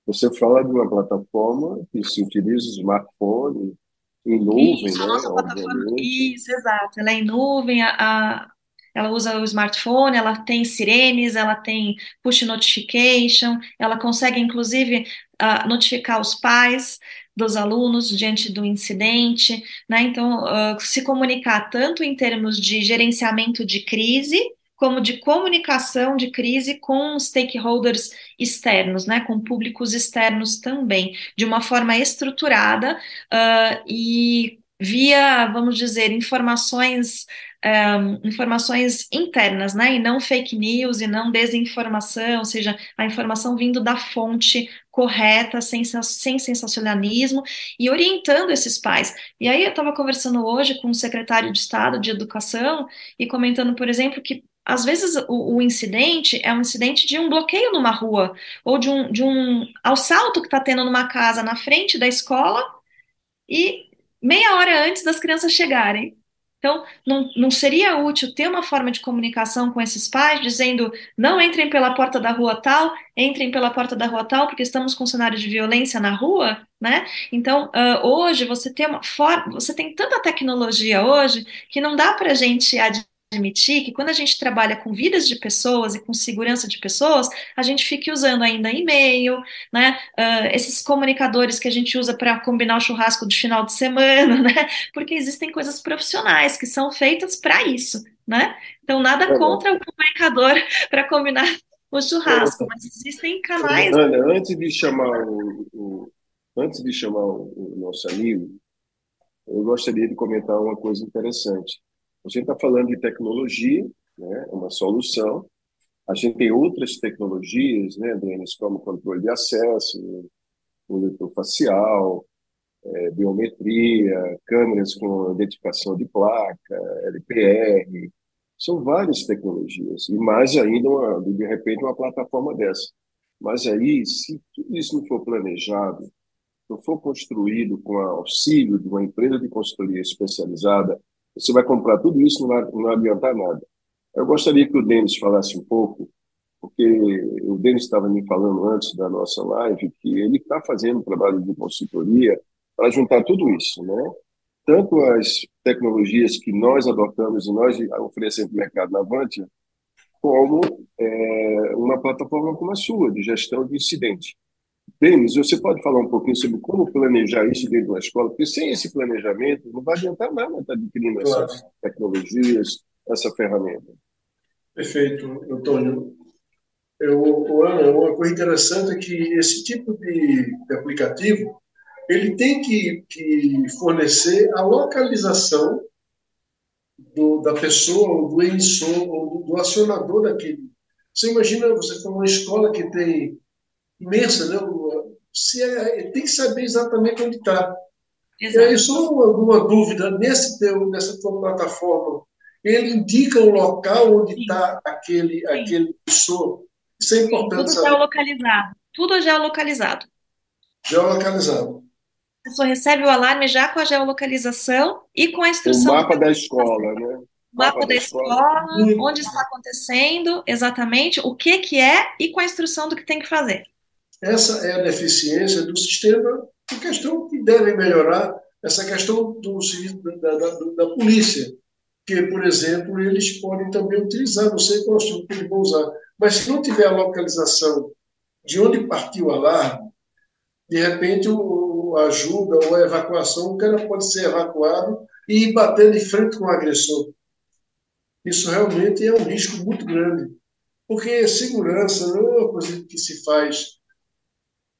Você fala de uma plataforma que se utiliza o smartphone em nuvem, Isso, né? Isso, exato. Ela é em nuvem, a, a, ela usa o smartphone, ela tem sirenes, ela tem push notification, ela consegue, inclusive, uh, notificar os pais dos alunos diante do incidente, né? Então, uh, se comunicar tanto em termos de gerenciamento de crise, como de comunicação de crise com stakeholders externos, né, com públicos externos também, de uma forma estruturada uh, e via, vamos dizer, informações um, informações internas, né, e não fake news e não desinformação, ou seja, a informação vindo da fonte correta, sem, sem sensacionalismo, e orientando esses pais. E aí eu estava conversando hoje com o secretário de Estado de Educação e comentando, por exemplo, que às vezes o, o, incidente é um incidente de um bloqueio numa rua, ou de um, de um assalto que está tendo numa casa na frente da escola, e meia hora antes das crianças chegarem. Então, não, não seria útil ter uma forma de comunicação com esses pais, dizendo não entrem pela porta da rua tal, entrem pela porta da rua tal, porque estamos com cenário de violência na rua, né? Então, uh, hoje você tem uma forma, você tem tanta tecnologia hoje que não dá para a gente admitir que quando a gente trabalha com vidas de pessoas e com segurança de pessoas, a gente fique usando ainda e-mail, né? Uh, esses comunicadores que a gente usa para combinar o churrasco de final de semana, né? Porque existem coisas profissionais que são feitas para isso, né? Então, nada é contra o comunicador para combinar o churrasco, mas existem canais. Ana, antes de chamar o, o antes de chamar o, o nosso amigo, eu gostaria de comentar uma coisa interessante. A gente está falando de tecnologia, né, uma solução. A gente tem outras tecnologias, né, Denis, como controle de acesso, monitor facial, é, biometria, câmeras com identificação de placa, LPR. São várias tecnologias. E mais ainda, uma, de repente, uma plataforma dessa. Mas aí, se tudo isso não for planejado, não for construído com auxílio de uma empresa de consultoria especializada você vai comprar tudo isso, não vai, não vai adiantar nada. Eu gostaria que o Denis falasse um pouco, porque o Denis estava me falando antes da nossa live que ele está fazendo trabalho de consultoria para juntar tudo isso, né? Tanto as tecnologias que nós adotamos e nós oferecemos no mercado na Avantia, como é, uma plataforma como a sua, de gestão de incidente. Denis, você pode falar um pouquinho sobre como planejar isso dentro da escola? Porque sem esse planejamento não vai adiantar nada estar adquirindo claro. essas tecnologias, essa ferramenta. Perfeito, Antônio. Eu, Ana, uma coisa interessante é que esse tipo de, de aplicativo ele tem que, que, fornecer a localização do, da pessoa, do emissor, ou do, do acionador daquele. Você imagina, você falou uma escola que tem imensa, né? Se é, tem que saber exatamente onde está. E aí, só alguma dúvida, nesse teu, nessa tua plataforma, ele indica o local onde está aquele, aquele pessoa. Isso é importante Tudo saber. geolocalizado. Tudo geolocalizado. Geolocalizado. A pessoa recebe o alarme já com a geolocalização e com a instrução. O mapa da escola, né? mapa, mapa da, escola, escola onde está acontecendo exatamente, o que, que é e com a instrução do que tem que fazer. Essa é a deficiência do sistema, a questão que deve melhorar, essa questão do da, da, da, polícia, que, por exemplo, eles podem também utilizar, não sei qual estilo que eles vão usar, mas se não tiver a localização de onde partiu o alarme, de repente o, a ajuda ou a evacuação, o cara pode ser evacuado e ir batendo em frente com o agressor. Isso realmente é um risco muito grande, porque segurança não é uma coisa que se faz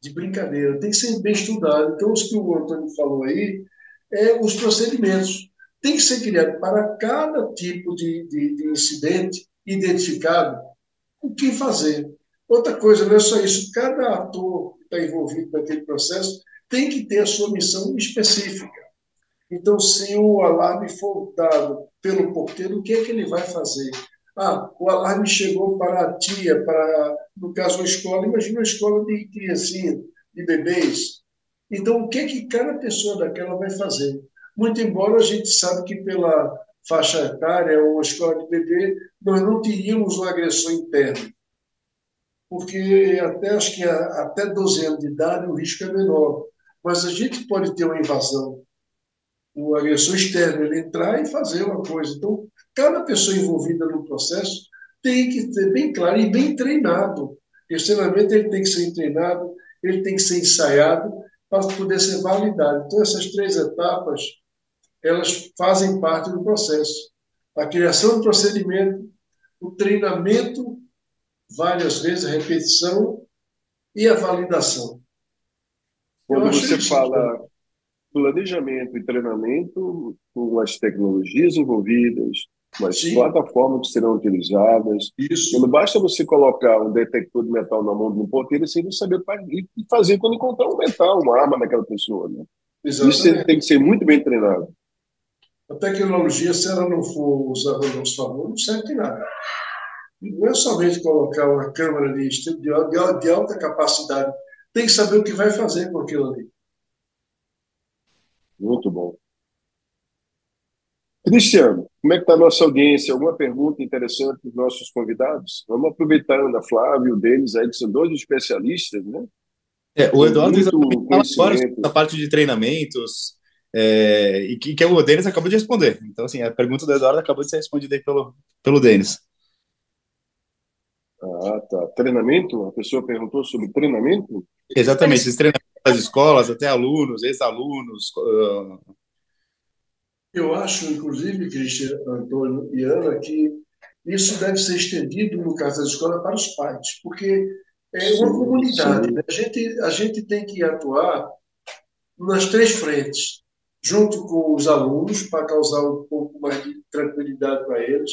de brincadeira, tem que ser bem estudado. Então, os que o Antônio falou aí, é os procedimentos. Tem que ser criado para cada tipo de, de, de incidente identificado o que fazer. Outra coisa, não é só isso, cada ator que está envolvido naquele processo tem que ter a sua missão específica. Então, se o alarme for dado pelo porteiro, o que é que ele vai fazer? Ah, o alarme chegou para a tia, para, no caso, uma escola. Imagina uma escola de criancinha, de bebês. Então, o que, é que cada pessoa daquela vai fazer? Muito embora a gente sabe que pela faixa etária ou escola de bebê, nós não teríamos um agressor interno. Porque até, acho que até 12 anos de idade o risco é menor. Mas a gente pode ter uma invasão. O agressor externo, ele entrar e fazer uma coisa. Então, Cada pessoa envolvida no processo tem que ser bem claro e bem treinado. Esse treinamento ele tem que ser treinado, ele tem que ser ensaiado para poder ser validado. Então, essas três etapas, elas fazem parte do processo. A criação do procedimento, o treinamento, várias vezes, a repetição e a validação. Quando você fala planejamento e treinamento com as tecnologias envolvidas, mas Sim. plataformas que serão utilizadas. Isso. E não basta você colocar um detector de metal na mão de um porteiro sem saber e fazer quando encontrar um metal, uma arma naquela pessoa. Né? Isso tem que ser muito bem treinado. A tecnologia, se ela não for usada a nosso favor, não serve de nada. Não é somente colocar uma câmera de, de, de alta capacidade, tem que saber o que vai fazer com aquilo ali. Muito bom. Cristiano, como é que está a nossa audiência? Alguma pergunta interessante para os nossos convidados? Vamos aproveitar a Ana Flávia, o deles aí, que são dois especialistas, né? É, o Eduardo fala fora da parte de treinamentos, é, e que, que o Denis acabou de responder. Então, assim, a pergunta do Eduardo acabou de ser respondida aí pelo, pelo Denis. Ah, tá. Treinamento? A pessoa perguntou sobre treinamento? Exatamente, esses treinamentos das escolas, até alunos, ex-alunos. Uh... Eu acho, inclusive, Cristian, Antônio e Ana, que isso deve ser estendido, no caso das escolas, para os pais, porque é uma comunidade. Né? A, gente, a gente tem que atuar nas três frentes, junto com os alunos, para causar um pouco mais de tranquilidade para eles,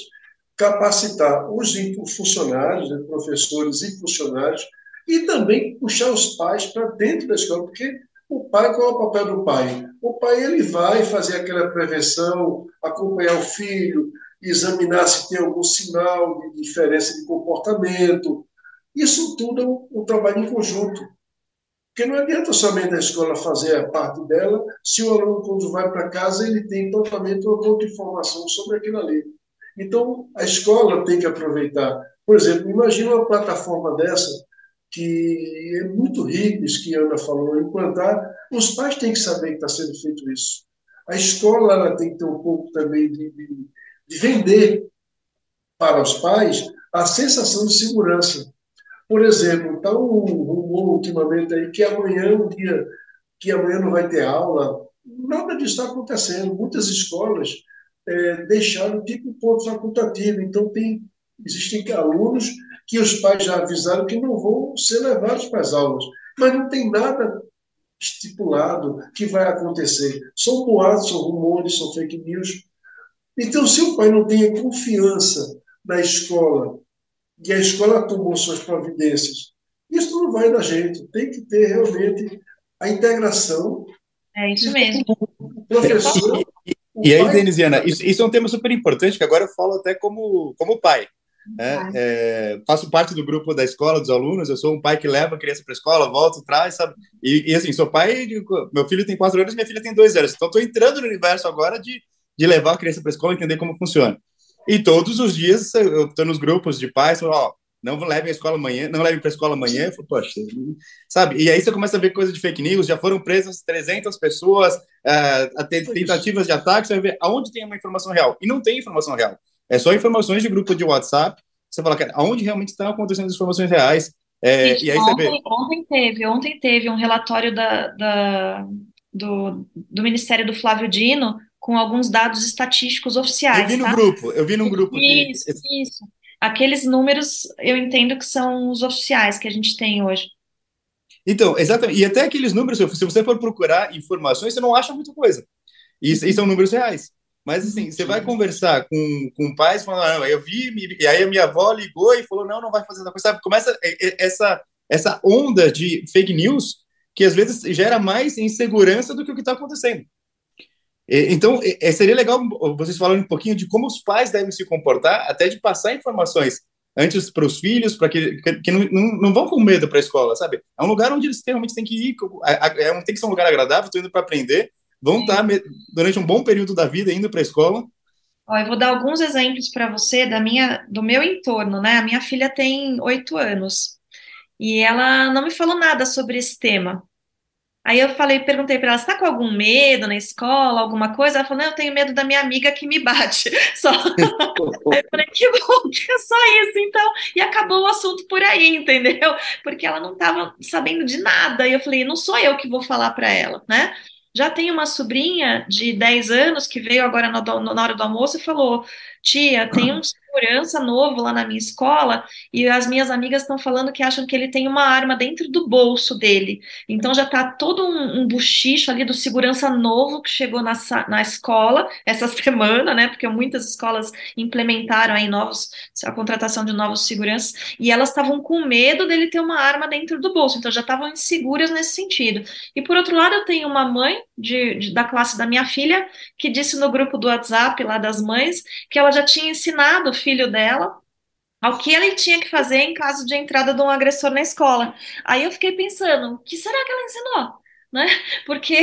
capacitar os funcionários, né, professores e funcionários, e também puxar os pais para dentro da escola, porque o pai, qual é o papel do pai? O pai ele vai fazer aquela prevenção, acompanhar o filho, examinar se tem algum sinal de diferença de comportamento. Isso tudo é um, um trabalho em conjunto. Porque não adianta somente a escola fazer a parte dela, se o aluno, quando vai para casa, ele tem totalmente outra informação sobre aquilo ali. Então, a escola tem que aproveitar. Por exemplo, imagine uma plataforma dessa, que é muito rico, isso que a Ana falou, implantar. Os pais têm que saber que está sendo feito isso. A escola ela tem que ter um pouco também de, de, de vender para os pais a sensação de segurança. Por exemplo, está um rumor ultimamente aí que amanhã, um dia que amanhã não vai ter aula, nada disso está acontecendo. Muitas escolas é, deixaram tipo ponto facultativo. Então, tem, existem alunos que os pais já avisaram que não vão ser levados para as aulas, mas não tem nada estipulado que vai acontecer. São boatos, são rumores, são fake news. Então, se o pai não tem confiança na escola e a escola tomou suas providências, isso não vai dar jeito. Tem que ter realmente a integração. É isso mesmo. O professor e aí, Denisiana, isso, isso, é um tema super importante, que agora eu falo até como, como pai. Né? É, faço parte do grupo da escola, dos alunos, eu sou um pai que leva a criança para a escola, volto, traz, sabe? E, e, assim, sou pai, de, meu filho tem quatro anos, minha filha tem dois anos, então estou entrando no universo agora de, de levar a criança para a escola, entender como funciona. E todos os dias eu estou nos grupos de pais, ó, não levem a escola amanhã, não levem para a escola amanhã. Eu falo, poxa, sabe? E aí você começa a ver coisa de fake news, já foram presas 300 pessoas, uh, tentativas de ataque, você vai ver aonde tem uma informação real. E não tem informação real. É só informações de grupo de WhatsApp. Você fala, cara, aonde realmente estão acontecendo as informações reais? É, e aí ontem, você vê. Ontem teve, ontem teve um relatório da, da, do, do Ministério do Flávio Dino com alguns dados estatísticos oficiais. Eu vi no tá? grupo, eu vi no grupo. Isso, que... isso. Aqueles números eu entendo que são os oficiais que a gente tem hoje. Então, exatamente. E até aqueles números, se você for procurar informações, você não acha muita coisa. E, e são números reais. Mas, assim, você vai conversar com, com pais, falando, não, eu vi, e aí a minha avó ligou e falou, não, não vai fazer essa coisa. Sabe? Começa essa, essa onda de fake news que, às vezes, gera mais insegurança do que o que está acontecendo. Então, seria legal vocês falarem um pouquinho de como os pais devem se comportar, até de passar informações antes para os filhos, para que, que, não, não, vão com medo para a escola, sabe? É um lugar onde eles realmente têm que ir, é um, tem que ser um lugar agradável, estou indo para aprender, vão estar durante um bom período da vida indo para a escola. Ó, eu vou dar alguns exemplos para você da minha, do meu entorno, né? A minha filha tem oito anos e ela não me falou nada sobre esse tema. Aí eu falei, perguntei para ela, você tá com algum medo na escola, alguma coisa? Ela falou, não, eu tenho medo da minha amiga que me bate. Só. eu falei, que bom, que é só isso, então. E acabou o assunto por aí, entendeu? Porque ela não estava sabendo de nada. E eu falei, não sou eu que vou falar para ela, né? Já tem uma sobrinha de 10 anos que veio agora na hora do almoço e falou: Tia, tem senhor segurança novo lá na minha escola e as minhas amigas estão falando que acham que ele tem uma arma dentro do bolso dele. Então já está todo um, um buchicho ali do segurança novo que chegou na, na escola essa semana, né? Porque muitas escolas implementaram aí novos a contratação de novos seguranças e elas estavam com medo dele ter uma arma dentro do bolso. Então já estavam inseguras nesse sentido. E por outro lado, eu tenho uma mãe de, de, da classe da minha filha que disse no grupo do WhatsApp lá das mães que ela já tinha ensinado o filho dela ao que ele tinha que fazer em caso de entrada de um agressor na escola. Aí eu fiquei pensando, o que será que ela ensinou? Né? Porque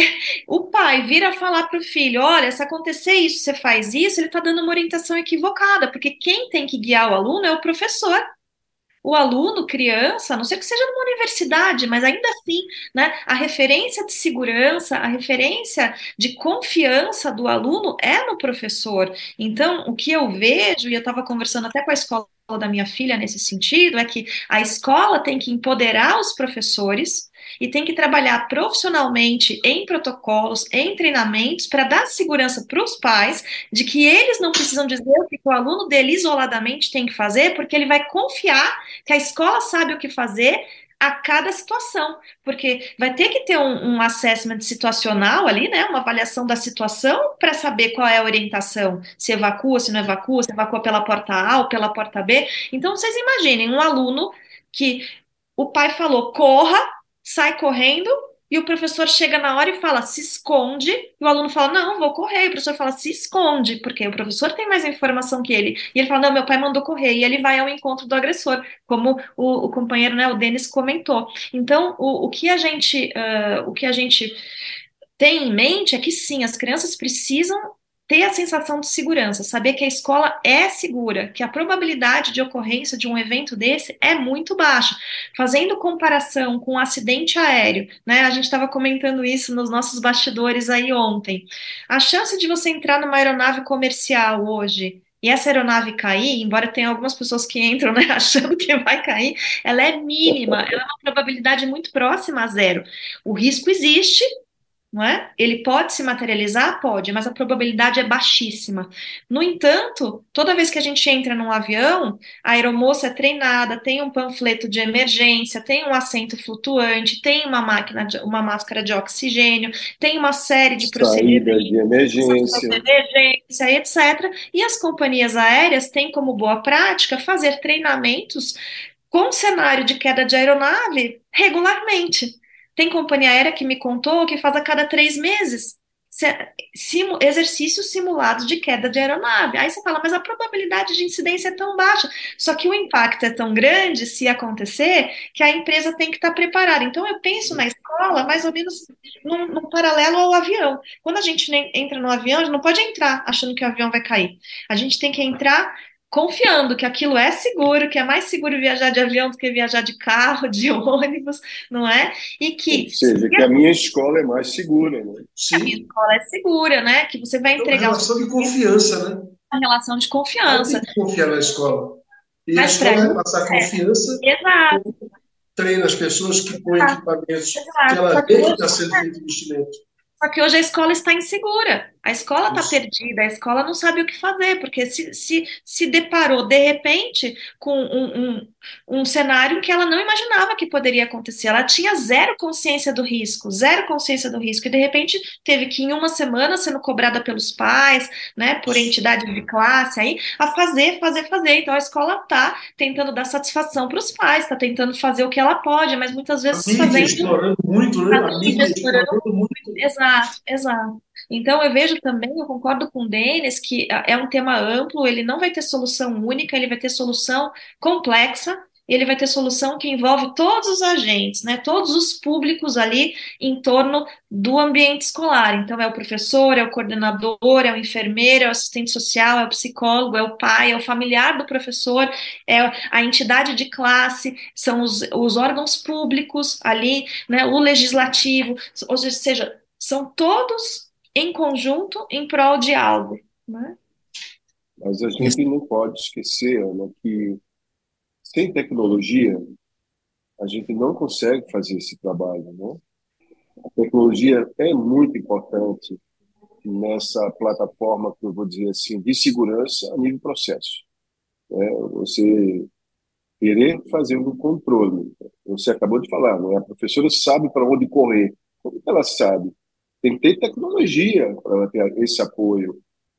o pai vira falar para o filho: olha, se acontecer isso, você faz isso, ele está dando uma orientação equivocada, porque quem tem que guiar o aluno é o professor o aluno, criança, a não ser que seja numa universidade, mas ainda assim, né, a referência de segurança, a referência de confiança do aluno é no professor. Então, o que eu vejo, e eu estava conversando até com a escola da minha filha nesse sentido, é que a escola tem que empoderar os professores e tem que trabalhar profissionalmente em protocolos, em treinamentos, para dar segurança para os pais de que eles não precisam dizer o que o aluno dele isoladamente tem que fazer, porque ele vai confiar que a escola sabe o que fazer a cada situação, porque vai ter que ter um, um assessment situacional ali, né, uma avaliação da situação para saber qual é a orientação, se evacua, se não evacua, se evacua pela porta A ou pela porta B. Então, vocês imaginem um aluno que o pai falou, corra, sai correndo e o professor chega na hora e fala, se esconde, e o aluno fala, não, vou correr, e o professor fala, se esconde, porque o professor tem mais informação que ele, e ele fala, não, meu pai mandou correr, e ele vai ao encontro do agressor, como o, o companheiro, né, o Denis comentou. Então, o, o que a gente, uh, o que a gente tem em mente é que sim, as crianças precisam ter a sensação de segurança, saber que a escola é segura, que a probabilidade de ocorrência de um evento desse é muito baixa. Fazendo comparação com um acidente aéreo, né? A gente estava comentando isso nos nossos bastidores aí ontem. A chance de você entrar numa aeronave comercial hoje e essa aeronave cair, embora tenha algumas pessoas que entram né, achando que vai cair, ela é mínima, ela é uma probabilidade muito próxima a zero. O risco existe, não é? Ele pode se materializar? Pode, mas a probabilidade é baixíssima. No entanto, toda vez que a gente entra num avião, a aeromoça é treinada, tem um panfleto de emergência, tem um assento flutuante, tem uma máquina, de, uma máscara de oxigênio, tem uma série de procedimentos de emergência. de emergência, etc. E as companhias aéreas têm como boa prática fazer treinamentos com cenário de queda de aeronave regularmente. Tem companhia aérea que me contou que faz a cada três meses simu, exercícios simulados de queda de aeronave. Aí você fala, mas a probabilidade de incidência é tão baixa. Só que o impacto é tão grande, se acontecer, que a empresa tem que estar preparada. Então, eu penso na escola mais ou menos num, num paralelo ao avião. Quando a gente entra no avião, a gente não pode entrar achando que o avião vai cair. A gente tem que entrar confiando que aquilo é seguro, que é mais seguro viajar de avião do que viajar de carro, de ônibus, não é? E que. Ou seja, que a minha escola é mais segura, né? Sim. A minha escola é segura, né? Que você vai entregar. Uma relação de confiança, né? Uma relação de confiança. Tem que confiar na escola. E Mas a escola vai passar é. confiança. Exato. Treina as pessoas que põem equipamentos Exato. que ela vê que está sendo feito investimento. Só que hoje a escola está insegura. A escola está perdida, a escola não sabe o que fazer, porque se, se, se deparou de repente com um, um, um cenário que ela não imaginava que poderia acontecer. Ela tinha zero consciência do risco, zero consciência do risco, e de repente teve que, em uma semana, sendo cobrada pelos pais, né, por entidade de classe, aí, a fazer, fazer, fazer. Então a escola está tentando dar satisfação para os pais, está tentando fazer o que ela pode, mas muitas vezes a fazendo. explorando muito, né? A, mídia explorando muito. Exato, exato. Então, eu vejo também, eu concordo com o Denis, que ah, é um tema amplo, ele não vai ter solução única, ele vai ter solução complexa, ele vai ter solução que envolve todos os agentes, né, todos os públicos ali em torno do ambiente escolar. Então, é o professor, é o coordenador, é o enfermeiro, é o assistente social, é o psicólogo, é o pai, é o familiar do professor, é a entidade de classe, são os, os órgãos públicos ali, né, o legislativo, ou seja, são todos em conjunto em prol de algo. Né? Mas a gente não pode esquecer Ana, que sem tecnologia a gente não consegue fazer esse trabalho. Né? A tecnologia é muito importante nessa plataforma que eu vou dizer assim de segurança a nível processo. Né? Você querer fazer um controle. Você acabou de falar, né? a professora sabe para onde correr. Como ela sabe? Tem que ter tecnologia para ter esse apoio.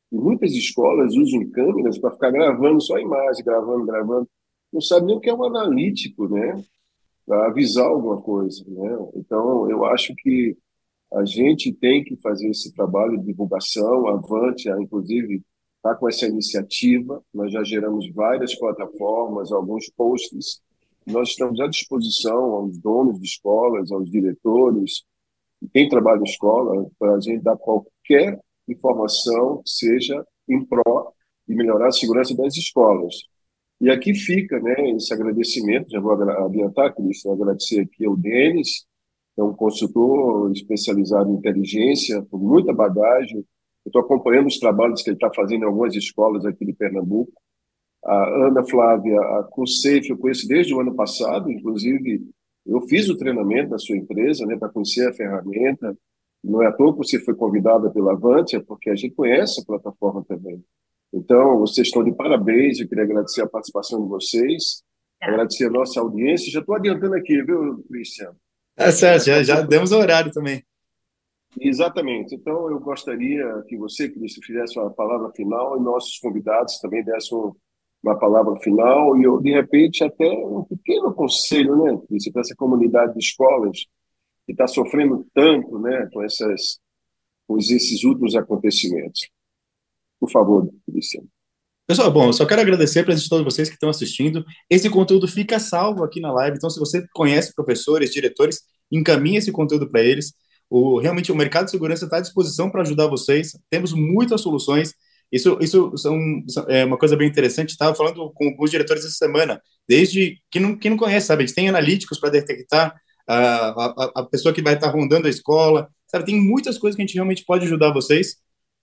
E muitas escolas usam câmeras para ficar gravando só a imagem, gravando, gravando. Não sabe nem o que é um analítico, né? Para avisar alguma coisa, né? Então, eu acho que a gente tem que fazer esse trabalho de divulgação, avante, inclusive está com essa iniciativa. Nós já geramos várias plataformas, alguns posts. Nós estamos à disposição aos donos de escolas, aos diretores, quem trabalha em escola, para a gente dar qualquer informação que seja em pró de melhorar a segurança das escolas. E aqui fica né, esse agradecimento, já vou adiantar, Cristian, agradecer aqui ao Denis, é um consultor especializado em inteligência, com muita bagagem. Estou acompanhando os trabalhos que ele está fazendo em algumas escolas aqui de Pernambuco. A Ana Flávia, a CUSAFE, eu conheço desde o ano passado, inclusive eu fiz o treinamento da sua empresa né, para conhecer a ferramenta. Não é à toa que você foi convidada pela Avantia, porque a gente conhece a plataforma também. Então, vocês estão de parabéns, eu queria agradecer a participação de vocês, é. agradecer a nossa audiência. Já estou adiantando aqui, viu, Cristiano? É certo, já, já demos o horário também. Exatamente. Então, eu gostaria que você, Cristian, fizesse uma palavra final e nossos convidados também dessem uma palavra final e, eu, de repente, até um pequeno conselho, né, para essa comunidade de escolas que está sofrendo tanto né, com, essas, com esses últimos acontecimentos. Por favor, Cristiano. Pessoal, bom, eu só quero agradecer a de todos vocês que estão assistindo. Esse conteúdo fica salvo aqui na live, então se você conhece professores, diretores, encaminhe esse conteúdo para eles. O, realmente o mercado de segurança está à disposição para ajudar vocês. Temos muitas soluções. Isso, isso são, é uma coisa bem interessante. Estava falando com os diretores essa semana, desde que não, quem não conhece, sabe? A gente tem analíticos para detectar a, a, a, pessoa que vai estar tá rondando a escola, sabe? Tem muitas coisas que a gente realmente pode ajudar vocês.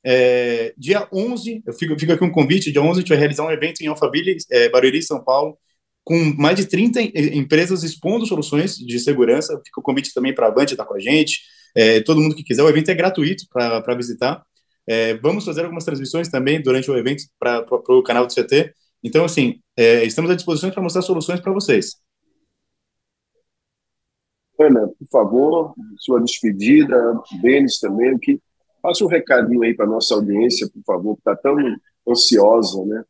É, dia 11, eu fico, fico aqui um convite, dia 11 a gente vai realizar um evento em Alphaville, é, Barueri, São Paulo, com mais de 30 empresas expondo soluções de segurança. Fica o convite também para a Band estar com a gente, é, todo mundo que quiser. O evento é gratuito para visitar. É, vamos fazer algumas transmissões também durante o evento para o canal do CT. Então, assim, é, estamos à disposição para mostrar soluções para vocês. Ana, por favor, sua despedida, Denis também, que Passe um recadinho aí para nossa audiência, por favor, que está tão ansiosa, né?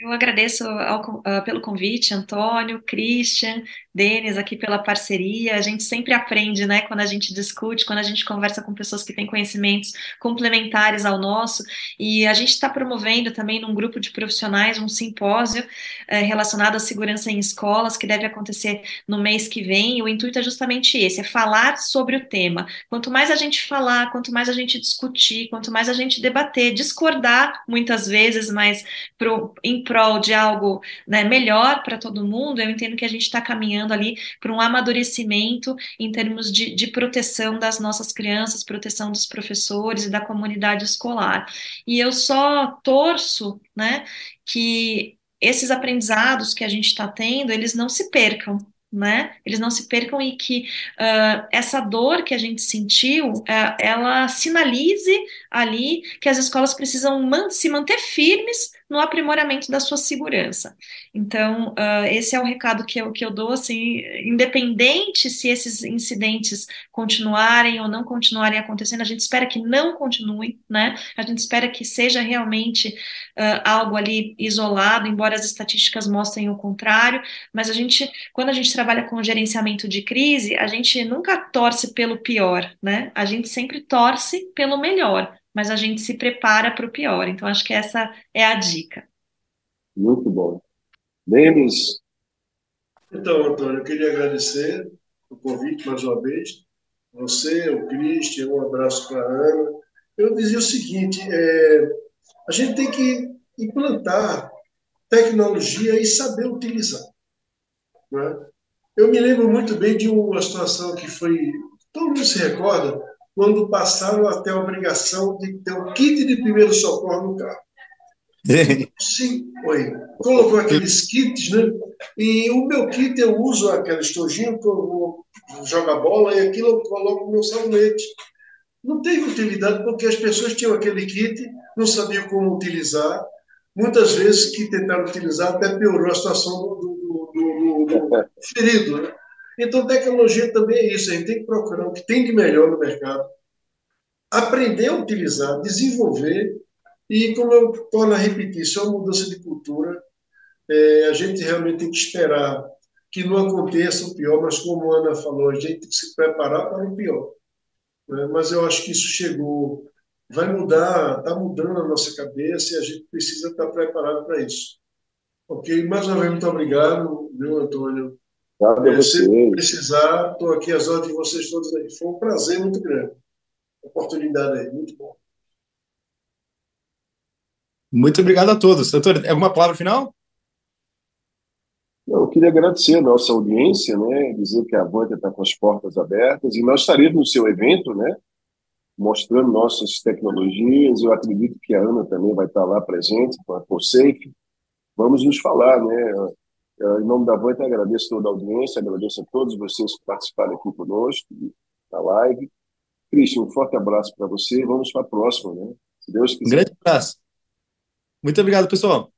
Eu agradeço ao, uh, pelo convite, Antônio, Christian, Denis, aqui pela parceria. A gente sempre aprende, né, quando a gente discute, quando a gente conversa com pessoas que têm conhecimentos complementares ao nosso. E a gente está promovendo também num grupo de profissionais um simpósio uh, relacionado à segurança em escolas, que deve acontecer no mês que vem. E o intuito é justamente esse: é falar sobre o tema. Quanto mais a gente falar, quanto mais a gente discutir, quanto mais a gente debater, discordar muitas vezes, mas pro, em prol de algo né, melhor para todo mundo, eu entendo que a gente está caminhando ali para um amadurecimento em termos de, de proteção das nossas crianças, proteção dos professores e da comunidade escolar. E eu só torço né, que esses aprendizados que a gente está tendo, eles não se percam, né? Eles não se percam e que uh, essa dor que a gente sentiu, uh, ela sinalize ali que as escolas precisam man se manter firmes no aprimoramento da sua segurança. Então, uh, esse é o recado que eu, que eu dou, assim, independente se esses incidentes continuarem ou não continuarem acontecendo, a gente espera que não continuem, né? A gente espera que seja realmente uh, algo ali isolado, embora as estatísticas mostrem o contrário, mas a gente, quando a gente trabalha com gerenciamento de crise, a gente nunca torce pelo pior, né? A gente sempre torce pelo melhor mas a gente se prepara para o pior. Então, acho que essa é a dica. Muito bom. Denis? Então, Antônio, eu queria agradecer o convite mais uma vez. Você, o Cristian, um abraço para a Ana. Eu dizia o seguinte: é, a gente tem que implantar tecnologia e saber utilizar. Né? Eu me lembro muito bem de uma situação que foi. Todo mundo se recorda quando passaram a ter a obrigação de ter um kit de primeiro socorro no carro. Sim, oi. Colocou aqueles kits, né? E o meu kit eu uso aquela estojinha que eu vou jogar bola e aquilo eu coloco no meu sabonete. Não teve utilidade porque as pessoas tinham aquele kit, não sabiam como utilizar, muitas vezes que tentaram utilizar até piorou a situação do, do, do, do ferido. Né? Então, tecnologia também é isso, a gente tem que procurar o que tem de melhor no mercado, aprender a utilizar, desenvolver, e como eu torno a repetir, isso é uma mudança de cultura, é, a gente realmente tem que esperar que não aconteça o pior, mas como a Ana falou, a gente tem que se preparar para o pior. Né? Mas eu acho que isso chegou, vai mudar, está mudando a nossa cabeça e a gente precisa estar preparado para isso. Ok? Mais uma vez, muito obrigado, meu Antônio. Obrigado é, se precisar, estou aqui às ordens de vocês todos aí. Foi um prazer muito grande. Oportunidade aí, muito bom. Muito obrigado a todos. Doutor, alguma palavra final? Eu queria agradecer a nossa audiência, né, dizer que a Avante está com as portas abertas e nós estaremos no seu evento, né, mostrando nossas tecnologias. Eu acredito que a Ana também vai estar lá presente com a CoSafe. Vamos nos falar, né? Em nome da Avante, agradeço toda a audiência, agradeço a todos vocês que participaram aqui conosco na live. Cristian, um forte abraço para você. Vamos para a próxima, né? Se Deus quiser. Um grande abraço. Muito obrigado, pessoal.